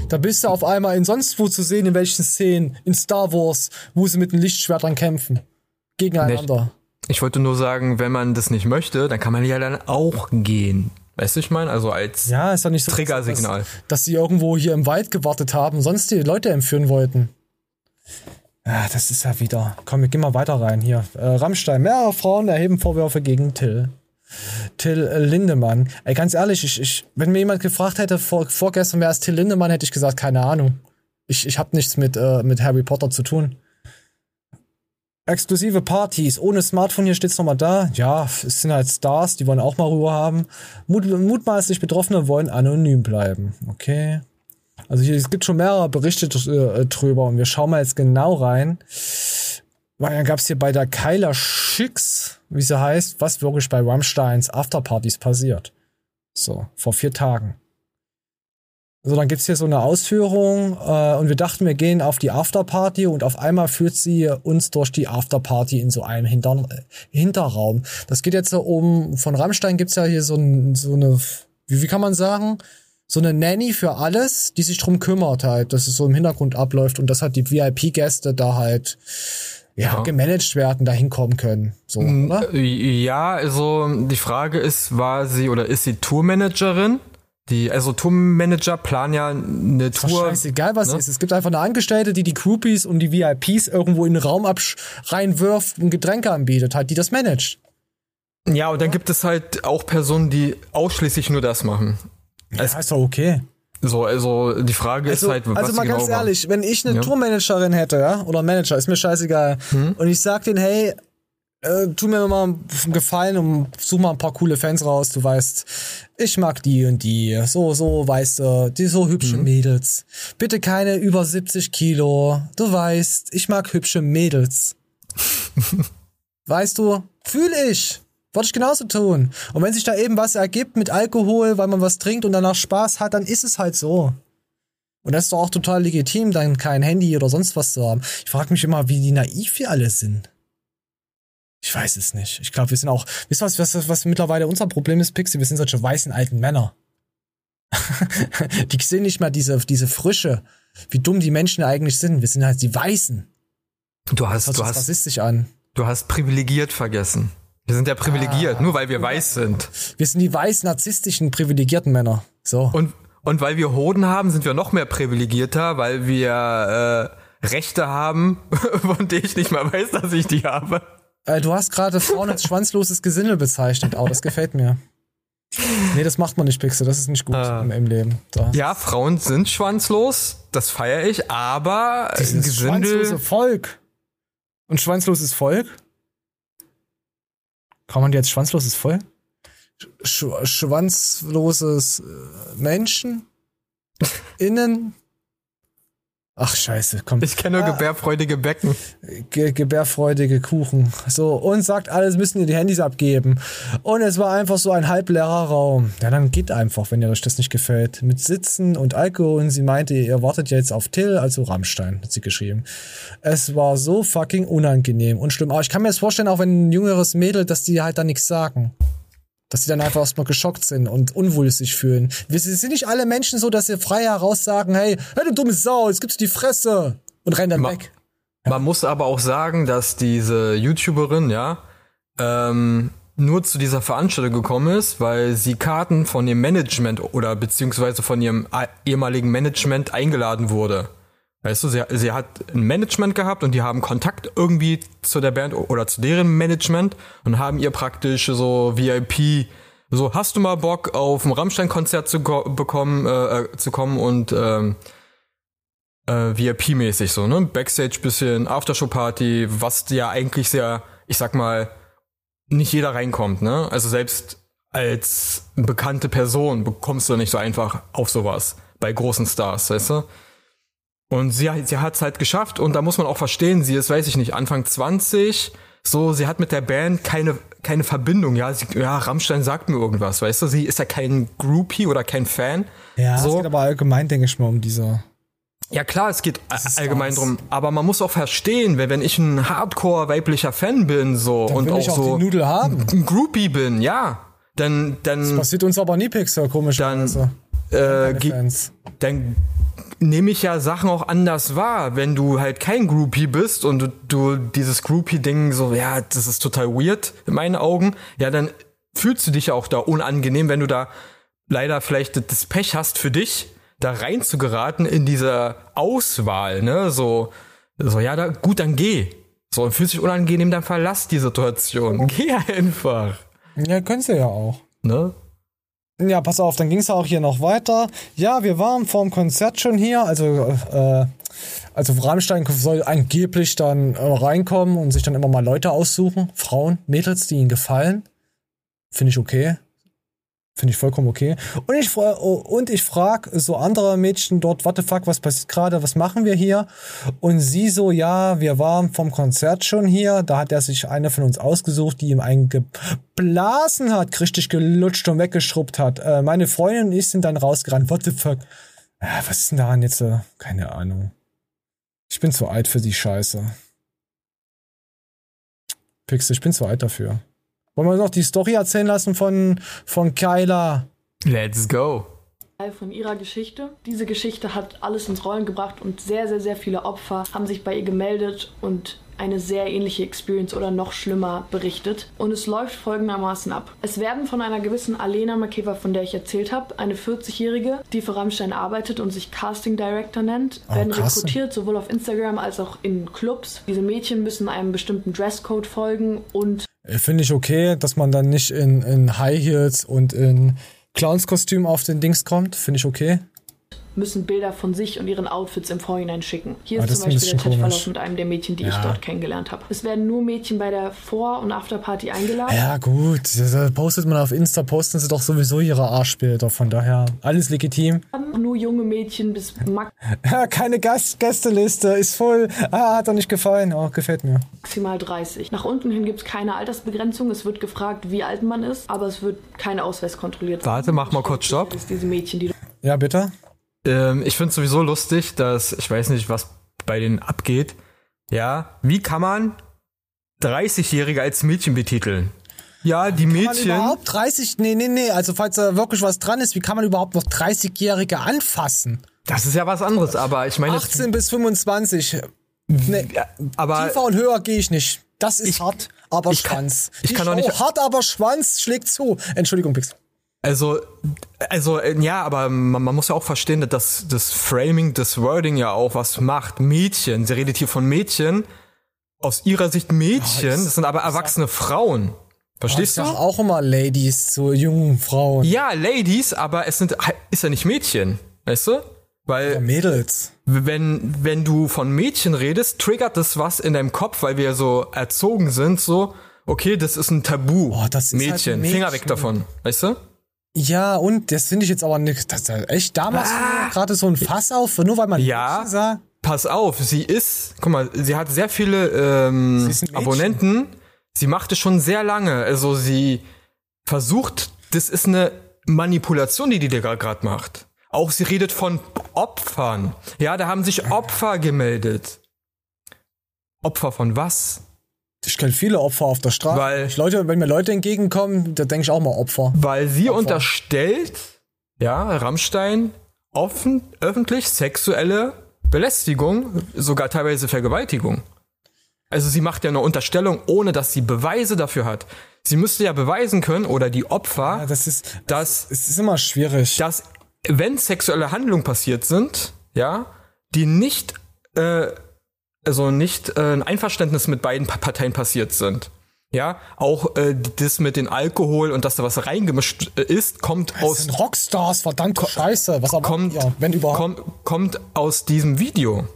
da bist du auf einmal in sonst wo zu sehen, in welchen Szenen, in Star Wars, wo sie mit den Lichtschwertern kämpfen. Gegeneinander. Ich wollte nur sagen, wenn man das nicht möchte, dann kann man ja dann auch gehen. Weißt du, ich meine? Also als Ja, ist doch nicht so, Triggersignal. Dass, dass sie irgendwo hier im Wald gewartet haben, sonst die Leute entführen wollten. Ja, das ist ja wieder. Komm, wir gehen mal weiter rein hier. Äh, Rammstein. Mehrere Frauen erheben Vorwürfe gegen Till. Till Lindemann. Ey, ganz ehrlich, ich, ich, wenn mir jemand gefragt hätte vor, vorgestern, wer ist Till Lindemann, hätte ich gesagt, keine Ahnung. Ich, ich habe nichts mit, äh, mit Harry Potter zu tun. Exklusive Partys, ohne Smartphone, hier steht's nochmal da. Ja, es sind halt Stars, die wollen auch mal Ruhe haben. Mut, mutmaßlich Betroffene wollen anonym bleiben. Okay. Also hier, es gibt schon mehrere Berichte äh, drüber und wir schauen mal jetzt genau rein. Weil dann gab's hier bei der Kyla Schicks, wie sie heißt, was wirklich bei Rammsteins Afterpartys passiert. So, vor vier Tagen. So, dann gibt's hier so eine Ausführung äh, und wir dachten, wir gehen auf die Afterparty und auf einmal führt sie uns durch die Afterparty in so einem Hinter äh, Hinterraum. Das geht jetzt so um, von Rammstein gibt's ja hier so, ein, so eine, wie, wie kann man sagen, so eine Nanny für alles, die sich drum kümmert halt, dass es so im Hintergrund abläuft und dass halt die VIP-Gäste da halt ja, Ja. gemanagt werden, da hinkommen können. So, oder? Äh, Ja, also die Frage ist, war sie oder ist sie Tourmanagerin? Die, also Tourmanager planen ja eine Ist Tour. scheißegal, was ne? ist. Es gibt einfach eine Angestellte, die die Groupies und die VIPs irgendwo in den Raum reinwirft und Getränke anbietet, halt, die das managt. Ja, und dann gibt es halt auch Personen, die ausschließlich nur das machen. Das ist doch okay. So, also die Frage Also, ist halt, was also mal genau ganz ehrlich, wenn ich eine Ja. Tourmanagerin hätte, ja, oder Manager, ist mir scheißegal, Hm? und ich sag denen, hey, äh, tu mir mal einen Gefallen und such mal ein paar coole Fans raus. Du weißt, ich mag die und die. So, so, weißt du, die so hübsche Mhm. Mädels. Bitte keine über 70 Kilo. Du weißt, ich mag hübsche Mädels. weißt du, fühl ich. Wollte ich genauso tun. Und wenn sich da eben was ergibt mit Alkohol, weil man was trinkt und danach Spaß hat, dann ist es halt so. Und das ist doch auch total legitim, dann kein Handy oder sonst was zu haben. Ich frage mich immer, wie die naiv wir alle sind. Ich weiß es nicht. Ich glaube, wir sind auch. Wisst ihr, was, was, was mittlerweile unser Problem ist, Pixie? Wir sind solche weißen alten Männer. die sehen nicht mal diese, diese Frische, wie dumm die Menschen eigentlich sind. Wir sind halt die Weißen. Du hast, Hört du hast, rassistisch an. du hast privilegiert vergessen. Wir sind ja privilegiert, nur weil wir weiß sind. Wir sind die weiß narzisstischen, privilegierten Männer. So. Und, und weil wir Hoden haben, sind wir noch mehr privilegierter, weil wir äh, Rechte haben, von denen ich nicht mal weiß, dass ich die habe. Äh, du hast gerade Frauen als schwanzloses Gesindel bezeichnet. Oh, das gefällt mir. Nee, das macht man nicht, Pixel. Das ist nicht gut im, im Leben. Da. Ja, Frauen sind schwanzlos, das feiere ich, aber Dieses schwanzlose Gesindel. Volk. Und schwanzloses Volk? Kann man jetzt schwanzloses Volk? Sch schwanzloses äh, Menschen? Innen? Ach, scheiße, komm. Ich kenne nur gebärfreudige Becken. Ge gebärfreudige Kuchen. So, und sagt, alles müssen ihr die Handys abgeben. Und es war einfach so ein halbleerer Raum. Ja, dann geht einfach, wenn ihr euch das nicht gefällt. Mit Sitzen und Alkohol. Und sie meinte, ihr wartet jetzt auf Till, also Rammstein, hat sie geschrieben. Es war so fucking unangenehm und schlimm. Aber ich kann mir das vorstellen, auch wenn ein jüngeres Mädel, dass die halt da nichts sagen. Dass die dann einfach erstmal geschockt sind und unwohl sich fühlen. Wir sind nicht alle Menschen so, dass sie frei heraus sagen, hey, hey, du dumme Sau, jetzt gibt's die Fresse. Und rennen dann Ma- weg. Man muss aber auch sagen, dass diese YouTuberin, ja, ähm, nur zu dieser Veranstaltung gekommen ist, weil sie Karten von ihrem Management oder beziehungsweise von ihrem eh- ehemaligen Management eingeladen wurde. Weißt du, sie, sie hat ein Management gehabt und die haben Kontakt irgendwie zu der Band oder zu deren Management und haben ihr praktisch so VIP, so hast du mal Bock auf ein Rammstein-Konzert zu ko- bekommen, äh, äh, zu kommen und ähm, äh, VIP-mäßig so, ne? Backstage bisschen Aftershow-Party, was ja eigentlich sehr, ich sag mal, nicht jeder reinkommt, ne? Also selbst als bekannte Person bekommst du nicht so einfach auf sowas bei großen Stars, weißt du? Und sie, sie hat es halt geschafft und da muss man auch verstehen, sie ist, weiß ich nicht, Anfang 20, so, sie hat mit der Band keine, keine Verbindung, ja, sie, ja, Rammstein sagt mir irgendwas, weißt du, sie ist ja kein Groupie oder kein Fan. Ja, so. es geht aber allgemein, denke ich mal, um diese. Ja klar, es geht allgemein drum, aber man muss auch verstehen, wenn, wenn ich ein Hardcore weiblicher Fan bin so Dann und auch auch so die Nudel haben. ein Groupie bin, ja, dann dann Passiert uns aber nie, Pixel, äh, Keine ge- Fans. dann nehme ich ja Sachen auch anders wahr, wenn du halt kein Groupie bist und du, du dieses Groupie-Ding so, ja, das ist total weird in meinen Augen, ja, dann fühlst du dich ja auch da unangenehm, wenn du da leider vielleicht das Pech hast für dich, da rein zu geraten in dieser Auswahl, ne, so, so, ja, da, gut, dann geh. So, und fühlst dich unangenehm, dann verlass die Situation. Geh einfach. Ja, können sie ja auch. Ne? Ja, pass auf, dann ging es auch hier noch weiter. Ja, wir waren vorm Konzert schon hier, also äh, also Rammstein soll angeblich dann äh, reinkommen und sich dann immer mal Leute aussuchen, Frauen, Mädels, die ihnen gefallen. Finde ich okay. Finde ich vollkommen okay. Und ich, oh, und ich frag so andere Mädchen dort, what the fuck, was passiert gerade, was machen wir hier? Und sie so, ja, wir waren vom Konzert schon hier, da hat er sich eine von uns ausgesucht, die ihm einen geblasen hat, richtig gelutscht und weggeschrubbt hat. Äh, meine Freundin und ich sind dann rausgerannt, what the fuck? Ja, was ist denn daran jetzt? Äh, keine Ahnung. Ich bin zu alt für die Scheiße. Pixel, ich bin zu alt dafür. Wollen wir noch die Story erzählen lassen von, von Kyla? Let's go. von ihrer Geschichte. Diese Geschichte hat alles ins Rollen gebracht und sehr, sehr, sehr viele Opfer haben sich bei ihr gemeldet und eine sehr ähnliche Experience oder noch schlimmer berichtet. Und es läuft folgendermaßen ab. Es werden von einer gewissen Alena Makeva, von der ich erzählt habe, eine 40-Jährige, die für Rammstein arbeitet und sich Casting Director nennt, Oh, werden krass. rekrutiert, sowohl auf Instagram als auch in Clubs. Diese Mädchen müssen einem bestimmten Dresscode folgen und Finde ich okay, dass man dann nicht in, in High Heels und in Clownskostüm auf den Dings kommt. Finde ich okay. Müssen Bilder von sich und ihren Outfits im Vorhinein schicken. Hier Ah, ist das zum Beispiel der Chatverlauf mit einem der Mädchen, die ich Ja. dort kennengelernt habe. Es werden nur Mädchen bei der Vor- und Afterparty eingeladen. Ja, gut. Da postet man auf Insta, posten sie doch sowieso ihre Arschbilder. Von daher alles legitim. Nur junge Mädchen bis Ja, keine Gast Gästeliste, ist voll. Ah, hat doch nicht gefallen. Oh, gefällt mir. maximal 30. Nach unten hin gibt es keine Altersbegrenzung. Es wird gefragt, wie alt man ist, aber es wird kein Ausweis kontrolliert. Warte, mach mal kurz Stopp. Diese Mädchen, die Ja, bitte? Ähm, ich finde es sowieso lustig, dass, ich weiß nicht, was bei denen abgeht. Ja, wie kann man 30-Jährige als Mädchen betiteln? Ja, die Kann man Mädchen. überhaupt 30? Nee, nee, nee. Also, falls da wirklich was dran ist, wie kann man überhaupt noch 30-Jährige anfassen? Das ist ja was anderes, aber ich meine. 18 bis 25. Nee, aber tiefer und höher gehe ich nicht. Das ist hart, aber ich kann- Schwanz. ich Die kann doch nicht- Hart, aber Schwanz schlägt zu. Entschuldigung, Pix. Also, also äh, ja, aber man, man muss ja auch verstehen, dass das Framing, das Wording ja auch was macht. Mädchen, sie redet hier von Mädchen. Aus ihrer Sicht Mädchen, das sind aber erwachsene Frauen. Verstehst ich du? auch immer Ladies zu jungen Frauen. Ja, Ladies, aber es sind ist ja nicht Mädchen, weißt du? Weil Mädels. Wenn wenn du von Mädchen redest, triggert das was in deinem Kopf, weil wir so erzogen sind, so okay, das ist ein Tabu. Oh, das ist halt Mädchen, ein Mädchen. Finger weg davon, weißt du? Ja, und das finde ich jetzt aber nicht. Das ist echt damals Ah. gerade so ein Fass auf, nur weil man Ja, sah. pass auf, sie ist, guck mal, sie hat sehr viele ähm, Mädchen. Abonnenten. Sie macht es schon sehr lange. Also sie versucht, das ist eine Manipulation, die die dir gerade macht. Auch sie redet von Opfern. Ja, da haben sich Opfer gemeldet. Opfer von was? Ich kenne viele Opfer auf der Straße. Weil- Leute, wenn mir Leute entgegenkommen, da denke ich auch mal Opfer. Weil sie Opfer. unterstellt, ja, Rammstein offen, öffentlich sexuelle Belästigung, sogar teilweise Vergewaltigung. Also sie macht ja eine Unterstellung, ohne dass sie Beweise dafür hat. Sie müsste ja beweisen können, oder die Opfer, Ja, das ist, dass, es ist immer schwierig. dass wenn sexuelle Handlungen passiert sind, ja, die nicht, äh, also nicht äh, ein Einverständnis mit beiden Pa- Parteien passiert sind. Ja, auch äh, das mit dem Alkohol und dass da was reingemischt äh, ist, kommt Das aus sind Rockstars, verdammte Scheiße. Was aber kommt, ja, wenn überhaupt. kommt, kommt aus diesem Video.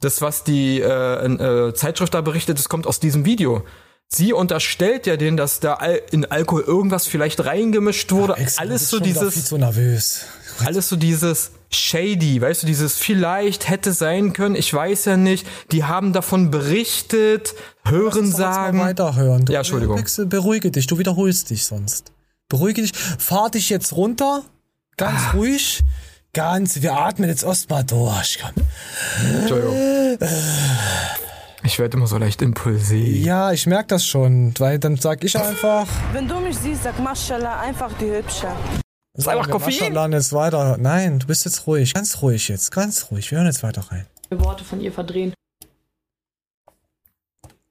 Das, was die äh, äh, Zeitschrift da berichtet, das kommt aus diesem Video. Sie unterstellt ja denen, dass da Al in Alkohol irgendwas vielleicht reingemischt wurde. Ex, du alles so wieder viel dieses, zu nervös. alles so dieses shady, weißt du, dieses vielleicht hätte sein können, ich weiß ja nicht. Die haben davon berichtet, hören sagen. weiterhören. Du, Ja, Entschuldigung. Beruhige dich, du wiederholst dich sonst. Beruhige dich. Fahr dich jetzt runter. Ganz Ah. ruhig. Ganz, wir atmen jetzt erstmal durch. Komm. Entschuldigung. Ich werde immer so leicht impulsiv. Ja, ich merke das schon, weil dann sag ich einfach. Wenn du mich siehst, sag Maschallah, einfach die Hübsche. Sagen einfach wir Koffein. Maschallah jetzt weiter. Nein, du bist jetzt ruhig. Ganz ruhig jetzt. Ganz ruhig. Wir hören jetzt weiter rein. Worte von ihr verdrehen.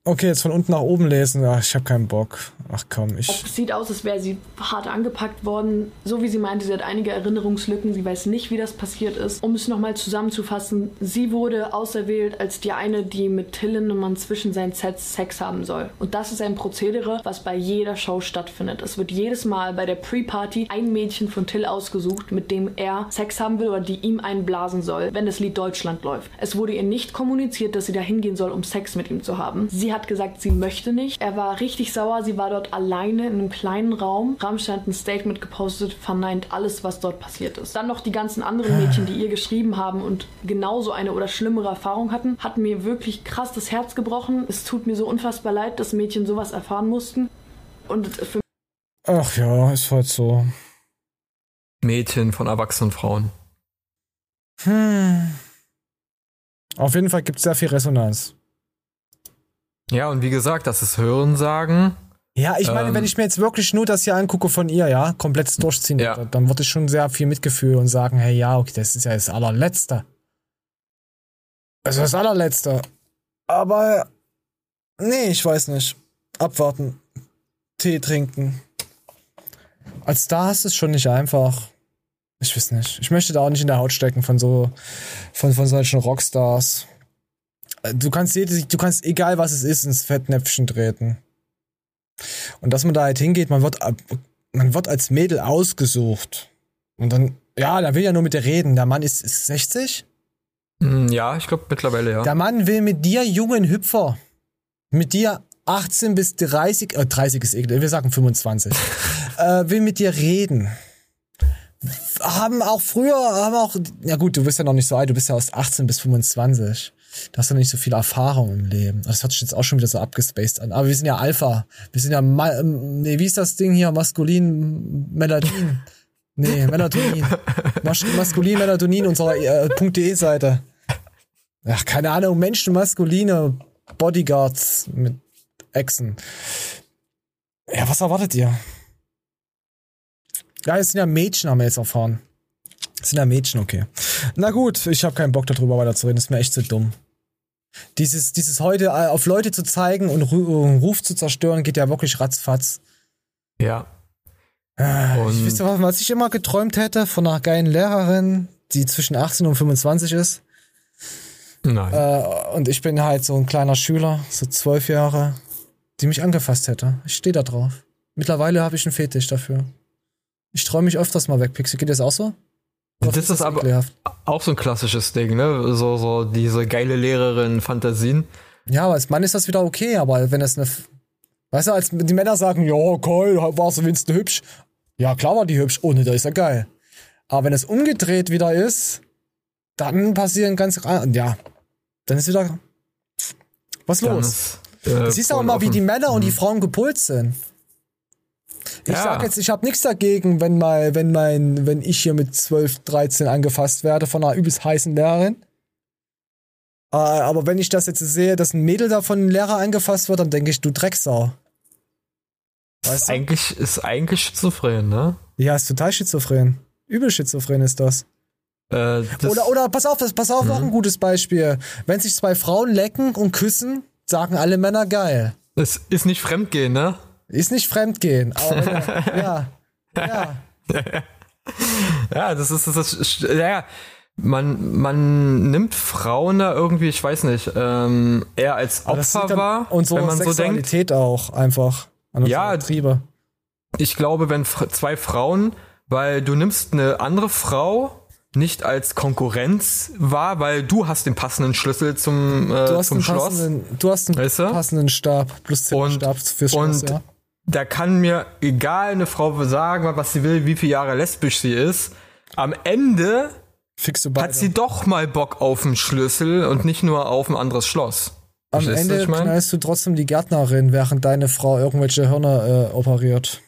Okay, jetzt von unten nach oben lesen. Ach, ich habe keinen Bock. Ach komm, ich. Es sieht aus, als wäre sie hart angepackt worden. So wie sie meinte, sie hat einige Erinnerungslücken. Sie weiß nicht, wie das passiert ist. Um es nochmal zusammenzufassen, sie wurde auserwählt als die eine, die mit Tillennummern zwischen seinen Sets Sex haben soll. Und das ist ein Prozedere, was bei jeder Show stattfindet. Es wird jedes Mal bei der Pre-Party ein Mädchen von Till ausgesucht, mit dem er Sex haben will oder die ihm einen blasen soll, wenn das Lied Deutschland läuft. Es wurde ihr nicht kommuniziert, dass sie da hingehen soll, um Sex mit ihm zu haben. Sie hat gesagt, sie möchte nicht. Er war richtig sauer. Sie war dort alleine in einem kleinen Raum. Rammstein hat ein Statement gepostet, verneint alles, was dort passiert ist. Dann noch die ganzen anderen Mädchen, die ihr geschrieben haben und genauso eine oder schlimmere Erfahrung hatten, hat mir wirklich krass das Herz gebrochen. Es tut mir so unfassbar leid, dass Mädchen sowas erfahren mussten. Und für Ach ja, ist halt so. Mädchen von erwachsenen Frauen. Hm. Auf jeden Fall gibt es sehr viel Resonanz. Ja, und wie gesagt, das ist Hörensagen. Ja, ich meine, Ähm. wenn ich mir jetzt wirklich nur das hier angucke von ihr, ja, komplett durchziehen, Ja. würde, dann würde ich schon sehr viel Mitgefühl und sagen, hey, ja, okay, das ist ja das allerletzte. Also das allerletzte. Aber, nee, ich weiß nicht. Abwarten. Tee trinken. Als Star ist es schon nicht einfach. Ich weiß nicht. Ich möchte da auch nicht in der Haut stecken von so, von, von solchen Rockstars. Du kannst jede, du kannst, egal was es ist, ins Fettnäpfchen treten. Und dass man da halt hingeht, man wird, man wird als Mädel ausgesucht. Und dann Ja, der will ja nur mit dir reden. Der Mann ist, ist 60? Hm, Ja, ich glaube mittlerweile ja. Der Mann will mit dir, jungen Hüpfer, mit dir 18 bis 30, äh, 30 ist ekel, wir sagen 25, äh, will mit dir reden. Haben auch früher, haben auch, ja gut, du bist ja noch nicht so alt, du bist ja aus 18 bis 25. Du hast ja nicht so viel Erfahrung im Leben. Das hört sich jetzt auch schon wieder so abgespaced an. Aber wir sind ja Alpha. Wir sind ja, Ma ähm, nee, wie ist das Ding hier? Maskulin, Melatonin. Nee, Melatonin. Mas Maskulin, Melatonin, unserer äh, .de Seite. Ach, keine Ahnung, Menschen, maskuline Bodyguards mit Echsen. Ja, was erwartet ihr? Ja, es sind ja Mädchen, haben wir jetzt erfahren. Es sind ja Mädchen, okay. Na gut, ich habe keinen Bock darüber weiter zu reden, das ist mir echt zu dumm. Dieses, dieses heute äh, auf Leute zu zeigen und Ru Ruf zu zerstören, geht ja wirklich ratzfatz. Ja. Äh, ich wisst ihr, was- ich immer geträumt hätte von einer geilen Lehrerin, die zwischen 18 und 25 ist. Nein. Äh, und ich bin halt so ein kleiner Schüler, so zwölf Jahre, die mich angefasst hätte. Ich stehe da drauf. Mittlerweile habe ich einen Fetisch dafür. Ich träume mich öfters mal weg, Pixel. Geht das auch so? Oder das ist aber ekelhaft? auch so ein klassisches Ding, ne? So, so diese geile Lehrerin-Fantasien. Ja, aber als Mann ist das wieder okay, aber wenn das eine. Weißt du, als die Männer sagen, ja, geil, war so wenigstens hübsch. Ja, klar war die hübsch, ohne, da ist ja geil. Aber wenn es umgedreht wieder ist, dann passieren ganz. Ja, dann ist wieder. Was Dann los? ist, äh, Du siehst auch voll mal, wie offen. die Männer und die Frauen gepolt sind. Ich Ja. sag jetzt, ich habe nichts dagegen, wenn mal, wenn mein, wenn ich hier mit 12, 13 angefasst werde von einer übelst heißen Lehrerin. Äh, aber wenn ich das jetzt sehe, dass ein Mädel da von einem Lehrer angefasst wird, dann denke ich, du Drecksau. Ist eigentlich, ist eigentlich schizophren, ne? Ja, ist total schizophren. Übel schizophren ist das. Äh, das oder, oder, pass auf, das, pass auf, noch ein gutes Beispiel. Wenn sich zwei Frauen lecken und küssen, sagen alle Männer geil. Es ist nicht Fremdgehen, ne? Ist nicht Fremdgehen, aber ja. Ja. Ja, das ist das, ist- ja, man, man nimmt Frauen da irgendwie, ich weiß nicht, ähm, eher als Opfer wahr, unsere wenn man so denkt. Sexualität auch einfach. An Ja, Triebe. Ich glaube, wenn zwei Frauen, weil du nimmst eine andere Frau nicht als Konkurrenz wahr, weil du hast den passenden Schlüssel zum, äh, Du hast zum Schloss. du hast einen Weißt du? passenden Stab, plus 10 Stab fürs Schloss, und ja. Da kann mir egal eine Frau sagen, was sie will, wie viele Jahre lesbisch sie ist. Am Ende du hat sie doch mal Bock auf einen Schlüssel und nicht nur auf ein anderes Schloss. Am Verstehst du, Ende ich mein? knallst du trotzdem die Gärtnerin, während deine Frau irgendwelche Hörner äh, operiert.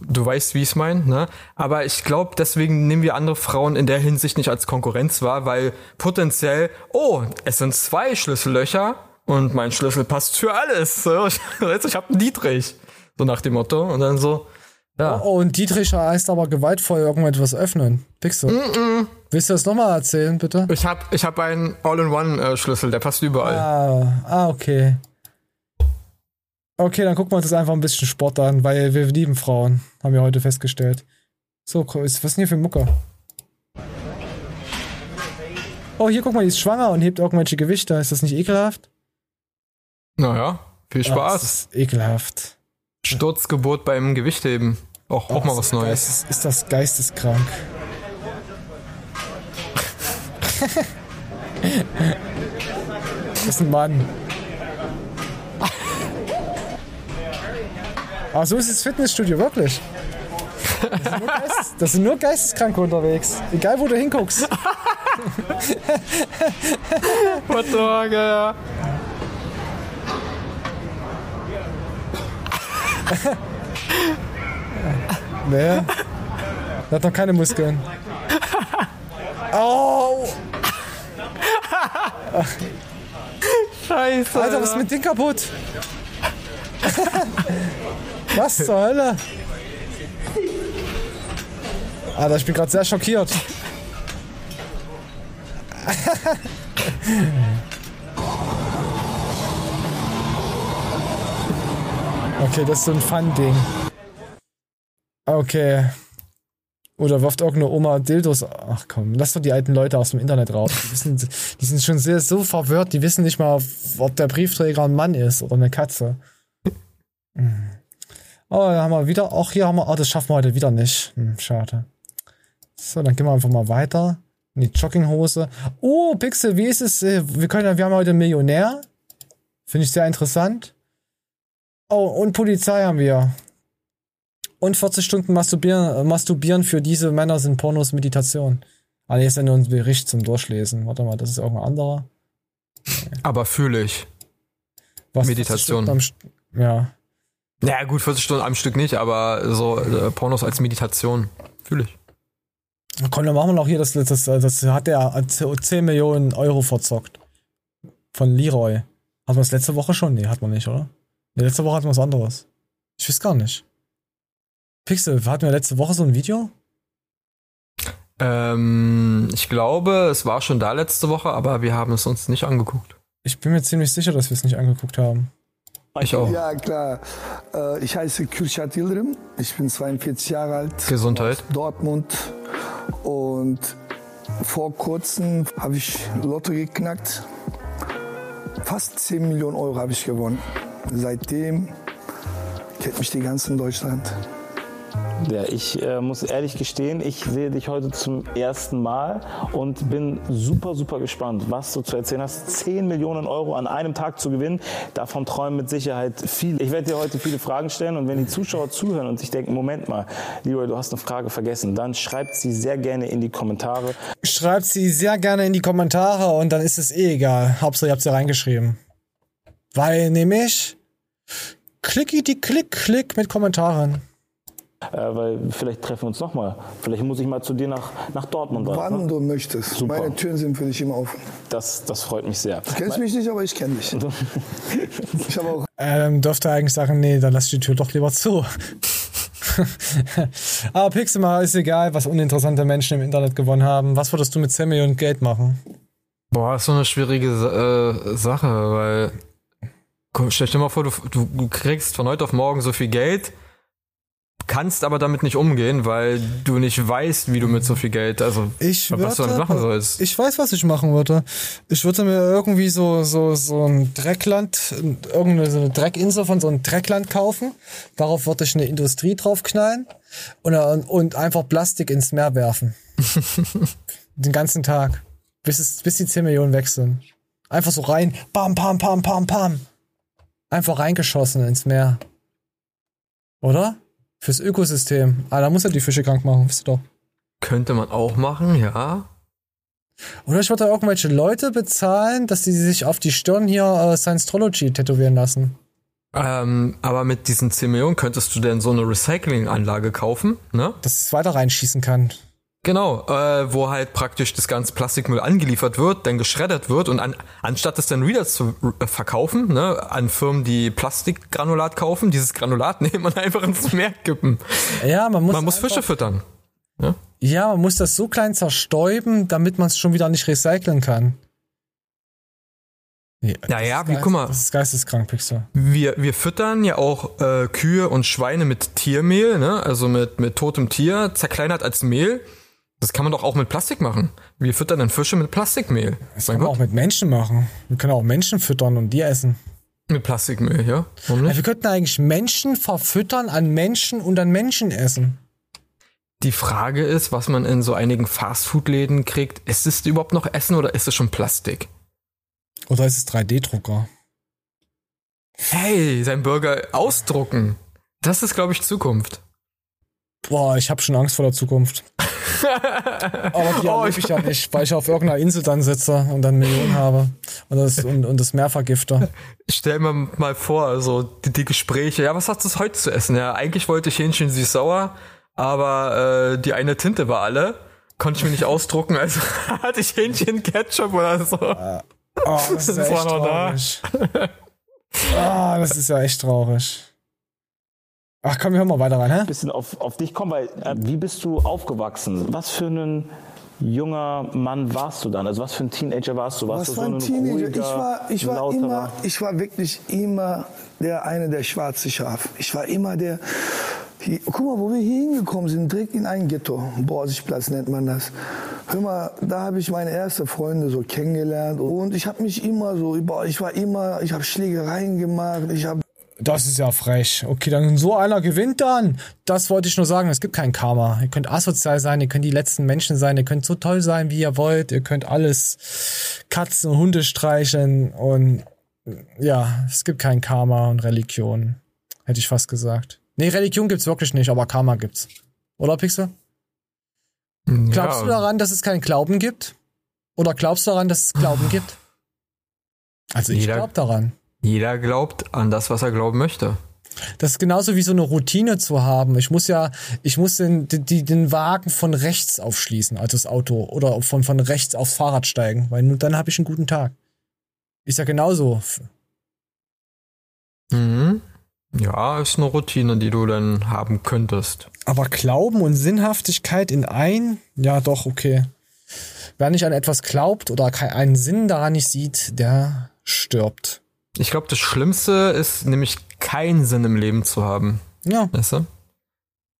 Du weißt, wie ich es meine, ne? Aber ich glaube, deswegen nehmen wir andere Frauen in der Hinsicht nicht als Konkurrenz wahr, weil potenziell, oh, es sind zwei Schlüssellöcher und mein Schlüssel passt für alles. Ich habe einen Dietrich. So nach dem Motto. Und dann so, ja. Oh, und Dietrich heißt aber gewaltvoll irgendetwas öffnen. Pixel. Willst du das nochmal erzählen, bitte? Ich habe ich hab einen All-in-One-Schlüssel, der passt überall. Ah, ah, okay. Okay, dann gucken wir uns das einfach ein bisschen Sport an, weil wir lieben Frauen, haben wir heute festgestellt. So, was ist denn hier für Mucke? Oh, hier guck mal, die ist schwanger und hebt irgendwelche Gewichte. Ist das nicht ekelhaft? Naja, viel Spaß. das ist ekelhaft. Sturzgeburt beim Gewichtheben. Auch, auch mal was Neues. Geistes, ist das geisteskrank? das ist ein Mann. Aber so ist das Fitnessstudio, wirklich. Das sind nur, Geistes, das sind nur Geisteskranke unterwegs. Egal, wo du hinguckst. What the fuck, Nee. Der hat noch keine Muskeln. Au! Scheiße. Alter, was ist mit dem kaputt? was zur Hölle? Alter, ich bin gerade sehr schockiert. Okay, das ist so ein Fun-Ding. Okay. Oder wirft irgendeine Oma Dildos. Ach komm, lass doch die alten Leute aus dem Internet raus. Die, wissen, die sind schon sehr so verwirrt, die wissen nicht mal, ob der Briefträger ein Mann ist oder eine Katze. Hm. Oh, da haben wir wieder. Auch hier haben wir. Oh, das schaffen wir heute wieder nicht. Hm, schade. So, dann gehen wir einfach mal weiter. In die Jogginghose. Oh, Pixel, wie ist es? äh, Wir können, wir haben heute einen Millionär. Finde ich sehr interessant. Oh, und Polizei haben wir. Und 40 Stunden masturbieren, masturbieren für diese Männer sind Pornos Meditation. Ah, nee, ist ja nur ein Bericht zum Durchlesen. Warte mal, das ist irgendein anderer. Aber fühle ich. Was, 40 Meditation. Am Ja. Ja, gut, 40 Stunden am Stück nicht, aber so äh, Pornos als Meditation. Fühle ich. Komm, dann machen wir noch hier, das, das, das hat der 10 Millionen Euro verzockt. Von Leroy. Hatten wir das letzte Woche schon? Nee, hat man nicht, oder? Nee, letzte Woche hatten wir was anderes. Ich weiß gar nicht. Pixel, hatten wir letzte Woche so ein Video? Ähm, ich glaube, es war schon da letzte Woche, aber wir haben es uns nicht angeguckt. Ich bin mir ziemlich sicher, dass wir es nicht angeguckt haben. Ich auch. Ja, klar. Äh, Ich heiße Kürşat Yıldırım. Ich bin 42 Jahre alt. Gesundheit. aus Dortmund. Und vor kurzem habe ich Lotto geknackt. Fast 10 Millionen Euro habe ich gewonnen. Seitdem kennt mich die ganze Deutschland. Ja, ich äh, muss ehrlich gestehen, ich sehe dich heute zum ersten Mal und bin super, super gespannt, was du zu erzählen hast. 10 Millionen Euro an einem Tag zu gewinnen, davon träumen mit Sicherheit viele. Ich werde dir heute viele Fragen stellen und wenn die Zuschauer zuhören und sich denken, Moment mal, Leroy, du hast eine Frage vergessen, dann schreibt sie sehr gerne in die Kommentare. Schreibt sie sehr gerne in die Kommentare und dann ist es eh egal. Hauptsache, ihr habt sie reingeschrieben. Weil nämlich klicki die Klick, Klick mit Kommentaren. Äh, weil vielleicht treffen wir uns nochmal. Vielleicht muss ich mal zu dir nach, nach Dortmund. rein, Wann ne? du möchtest. Super. Meine Türen sind für dich immer offen. Das, das freut mich sehr. Du kennst mich nicht, aber ich kenne dich. Ich habe auch Ähm, dürfte eigentlich sagen, nee, dann lass die Tür doch lieber zu. Aber Pixel mal ist egal, was uninteressante Menschen im Internet gewonnen haben. Was würdest du mit 10 Millionen Geld machen? Boah, ist so eine schwierige äh, Sache, weil stell dir mal vor, du, du, kriegst von heute auf morgen so viel Geld, kannst aber damit nicht umgehen, weil du nicht weißt, wie du mit so viel Geld, also Ich was du damit machen sollst. Ich weiß, was ich machen würde. Ich würde mir irgendwie so, so, so ein Dreckland, irgendeine so eine Dreckinsel von so einem Dreckland kaufen. Darauf würde ich eine Industrie draufknallen und, und einfach Plastik ins Meer werfen. Den ganzen Tag. Bis, es, bis die 10 Millionen weg sind. Einfach so rein. Bam, pam, pam, pam, pam. Einfach reingeschossen ins Meer. Oder? Fürs Ökosystem. Ah, da muss er die Fische krank machen, wisst ihr doch. Könnte man auch machen, ja. Oder ich würde irgendwelche Leute bezahlen, dass die sich auf die Stirn hier äh, Science-Trology tätowieren lassen. Ähm, aber mit diesen 10 Millionen könntest du denn so eine Recyclinganlage kaufen, ne? Dass es weiter reinschießen kann. Genau, äh, wo halt praktisch das ganze Plastikmüll angeliefert wird, dann geschreddert wird und an, anstatt es dann wieder zu äh, verkaufen, ne, an Firmen, die Plastikgranulat kaufen, dieses Granulat nehmen und einfach ins Meer kippen. Ja, man muss. Man muss Fische füttern. Ja? Ja, man muss das so klein zerstäuben, damit man es schon wieder nicht recyceln kann. Nee, Naja, das wie, guck mal. Das ist geisteskrank, Pixel. Wir, wir füttern ja auch äh, Kühe und Schweine mit Tiermehl, ne? also mit, mit totem Tier, zerkleinert als Mehl. Das kann man doch auch mit Plastik machen. Wir füttern dann Fische mit Plastikmehl. Das kann man auch mit Menschen machen. Wir können auch Menschen füttern und die essen. Mit Plastikmehl, ja? Ja, wir könnten eigentlich Menschen verfüttern an Menschen und an Menschen essen. Die Frage ist, was man in so einigen Fastfood-Läden kriegt. Ist es überhaupt noch Essen oder ist es schon Plastik? Oder ist es 3D-Drucker? Hey, sein Burger ausdrucken. Das ist, glaube ich, Zukunft. Boah, ich habe schon Angst vor der Zukunft. Aber die Oh, erlebe ich ja nicht, weil ich auf irgendeiner Insel dann sitze und dann Millionen habe und das, und, und das Meer vergifte. Stell mir mal vor, also die, die Gespräche. Ja, was hast du heute zu essen? Ja, eigentlich wollte ich Hähnchen süß-sauer, aber äh, die eine Tinte war alle. Konnte ich mir nicht ausdrucken, also hatte ich Hähnchen Ketchup oder so. Oh, das ist ja echt traurig. Ah, das ist ja echt traurig. Ach komm, wir hören mal weiter rein, hä? bisschen auf, auf dich kommen, weil äh, wie bist du aufgewachsen? Was für ein junger Mann warst du dann? Also was für ein Teenager warst du? Warst Was du für so ein ein Teenager? ruhiger, Ich war, ich war lauterer? immer, ich war wirklich immer der eine der schwarze Schaf. Ich war immer der. Hier, guck mal, wo wir hier hingekommen sind, direkt in ein Ghetto. Borsigplatz nennt man das. Hör mal, da habe ich meine ersten Freunde so kennengelernt und ich habe mich immer so, boah, ich war immer, ich habe Schlägereien gemacht, ich habe Das ist ja frech. Okay, dann so einer gewinnt dann. Das wollte ich nur sagen. Es gibt kein Karma. Ihr könnt asozial sein, ihr könnt die letzten Menschen sein, ihr könnt so toll sein, wie ihr wollt. Ihr könnt alles Katzen und Hunde streicheln und ja, es gibt kein Karma und Religion. Hätte ich fast gesagt. Nee, Religion gibt's wirklich nicht, aber Karma gibt's. Oder, Pixel? Glaubst du daran, dass es keinen Glauben gibt? Oder glaubst du daran, dass es Glauben gibt? Also ich glaube daran. Jeder glaubt an das, was er glauben möchte. Das ist genauso wie so eine Routine zu haben. Ich muss ja, ich muss den, die, den Wagen von rechts aufschließen, also das Auto, oder von, von rechts aufs Fahrrad steigen, weil nur dann habe ich einen guten Tag. Ist ja genauso. Mhm. Ja, ist eine Routine, die du dann haben könntest. Aber Glauben und Sinnhaftigkeit in ein? Ja, doch, okay. Wer nicht an etwas glaubt oder kei- einen Sinn daran nicht sieht, der stirbt. Ich glaube, das Schlimmste ist nämlich keinen Sinn im Leben zu haben. Ja. Weißt du?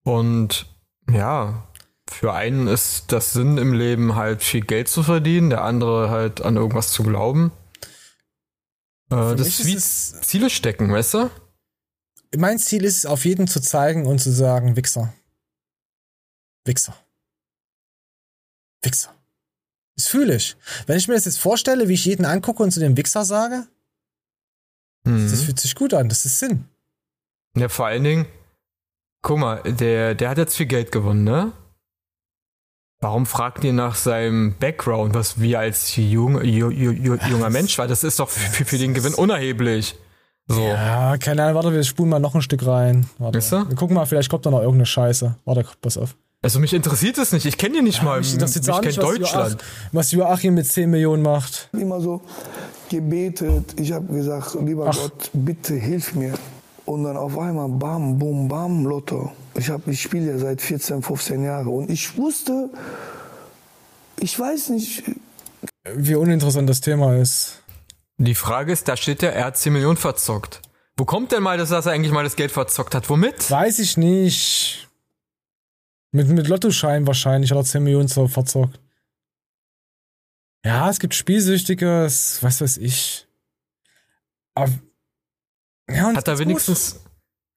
Und ja, für einen ist das Sinn im Leben halt viel Geld zu verdienen, der andere halt an irgendwas zu glauben. Äh, das ist wie Ziele stecken, weißt du? Mein Ziel ist es, auf jeden zu zeigen und zu sagen, Wichser. Wichser. Wichser. Das fühle ich. Wenn ich mir das jetzt vorstelle, wie ich jeden angucke und zu dem Wichser sage, Mhm. das fühlt sich gut an, das ist Sinn. Ja, vor allen Dingen, guck mal, der, der hat jetzt viel Geld gewonnen, ne? Warum fragt ihr nach seinem Background, was wir als jung, ju, ju, ju, junger Mensch war? Das ist doch für, für den Gewinn unerheblich. So. Ja, keine Ahnung, warte, wir spulen mal noch ein Stück rein. Warte. Weißt du? Wir gucken mal, vielleicht kommt da noch irgendeine Scheiße. Warte, pass auf. Also mich interessiert es nicht. Ich kenne den nicht mal. Mich Ich, interessiert ich auch kenne nicht, was Deutschland. Was Joachim mit 10 Millionen macht. Immer so gebetet. Ich habe gesagt, lieber Gott, bitte hilf mir. Und dann auf einmal bam, bum, bam, Lotto. Ich, hab- ich spiele ja seit 14, 15 Jahren. Und ich wusste, ich weiß nicht, Wie uninteressant das Thema ist. Die Frage ist, da steht ja, er hat 10 Millionen verzockt. Wo kommt denn mal das, dass er eigentlich mal das Geld verzockt hat? Womit? Weiß ich nicht. Mit, mit Lottoschein wahrscheinlich hat er 10 Millionen so verzockt. Ja, es gibt Spielsüchtiges, was weiß ich. Aber, ja, und Hat er gut. wenigstens,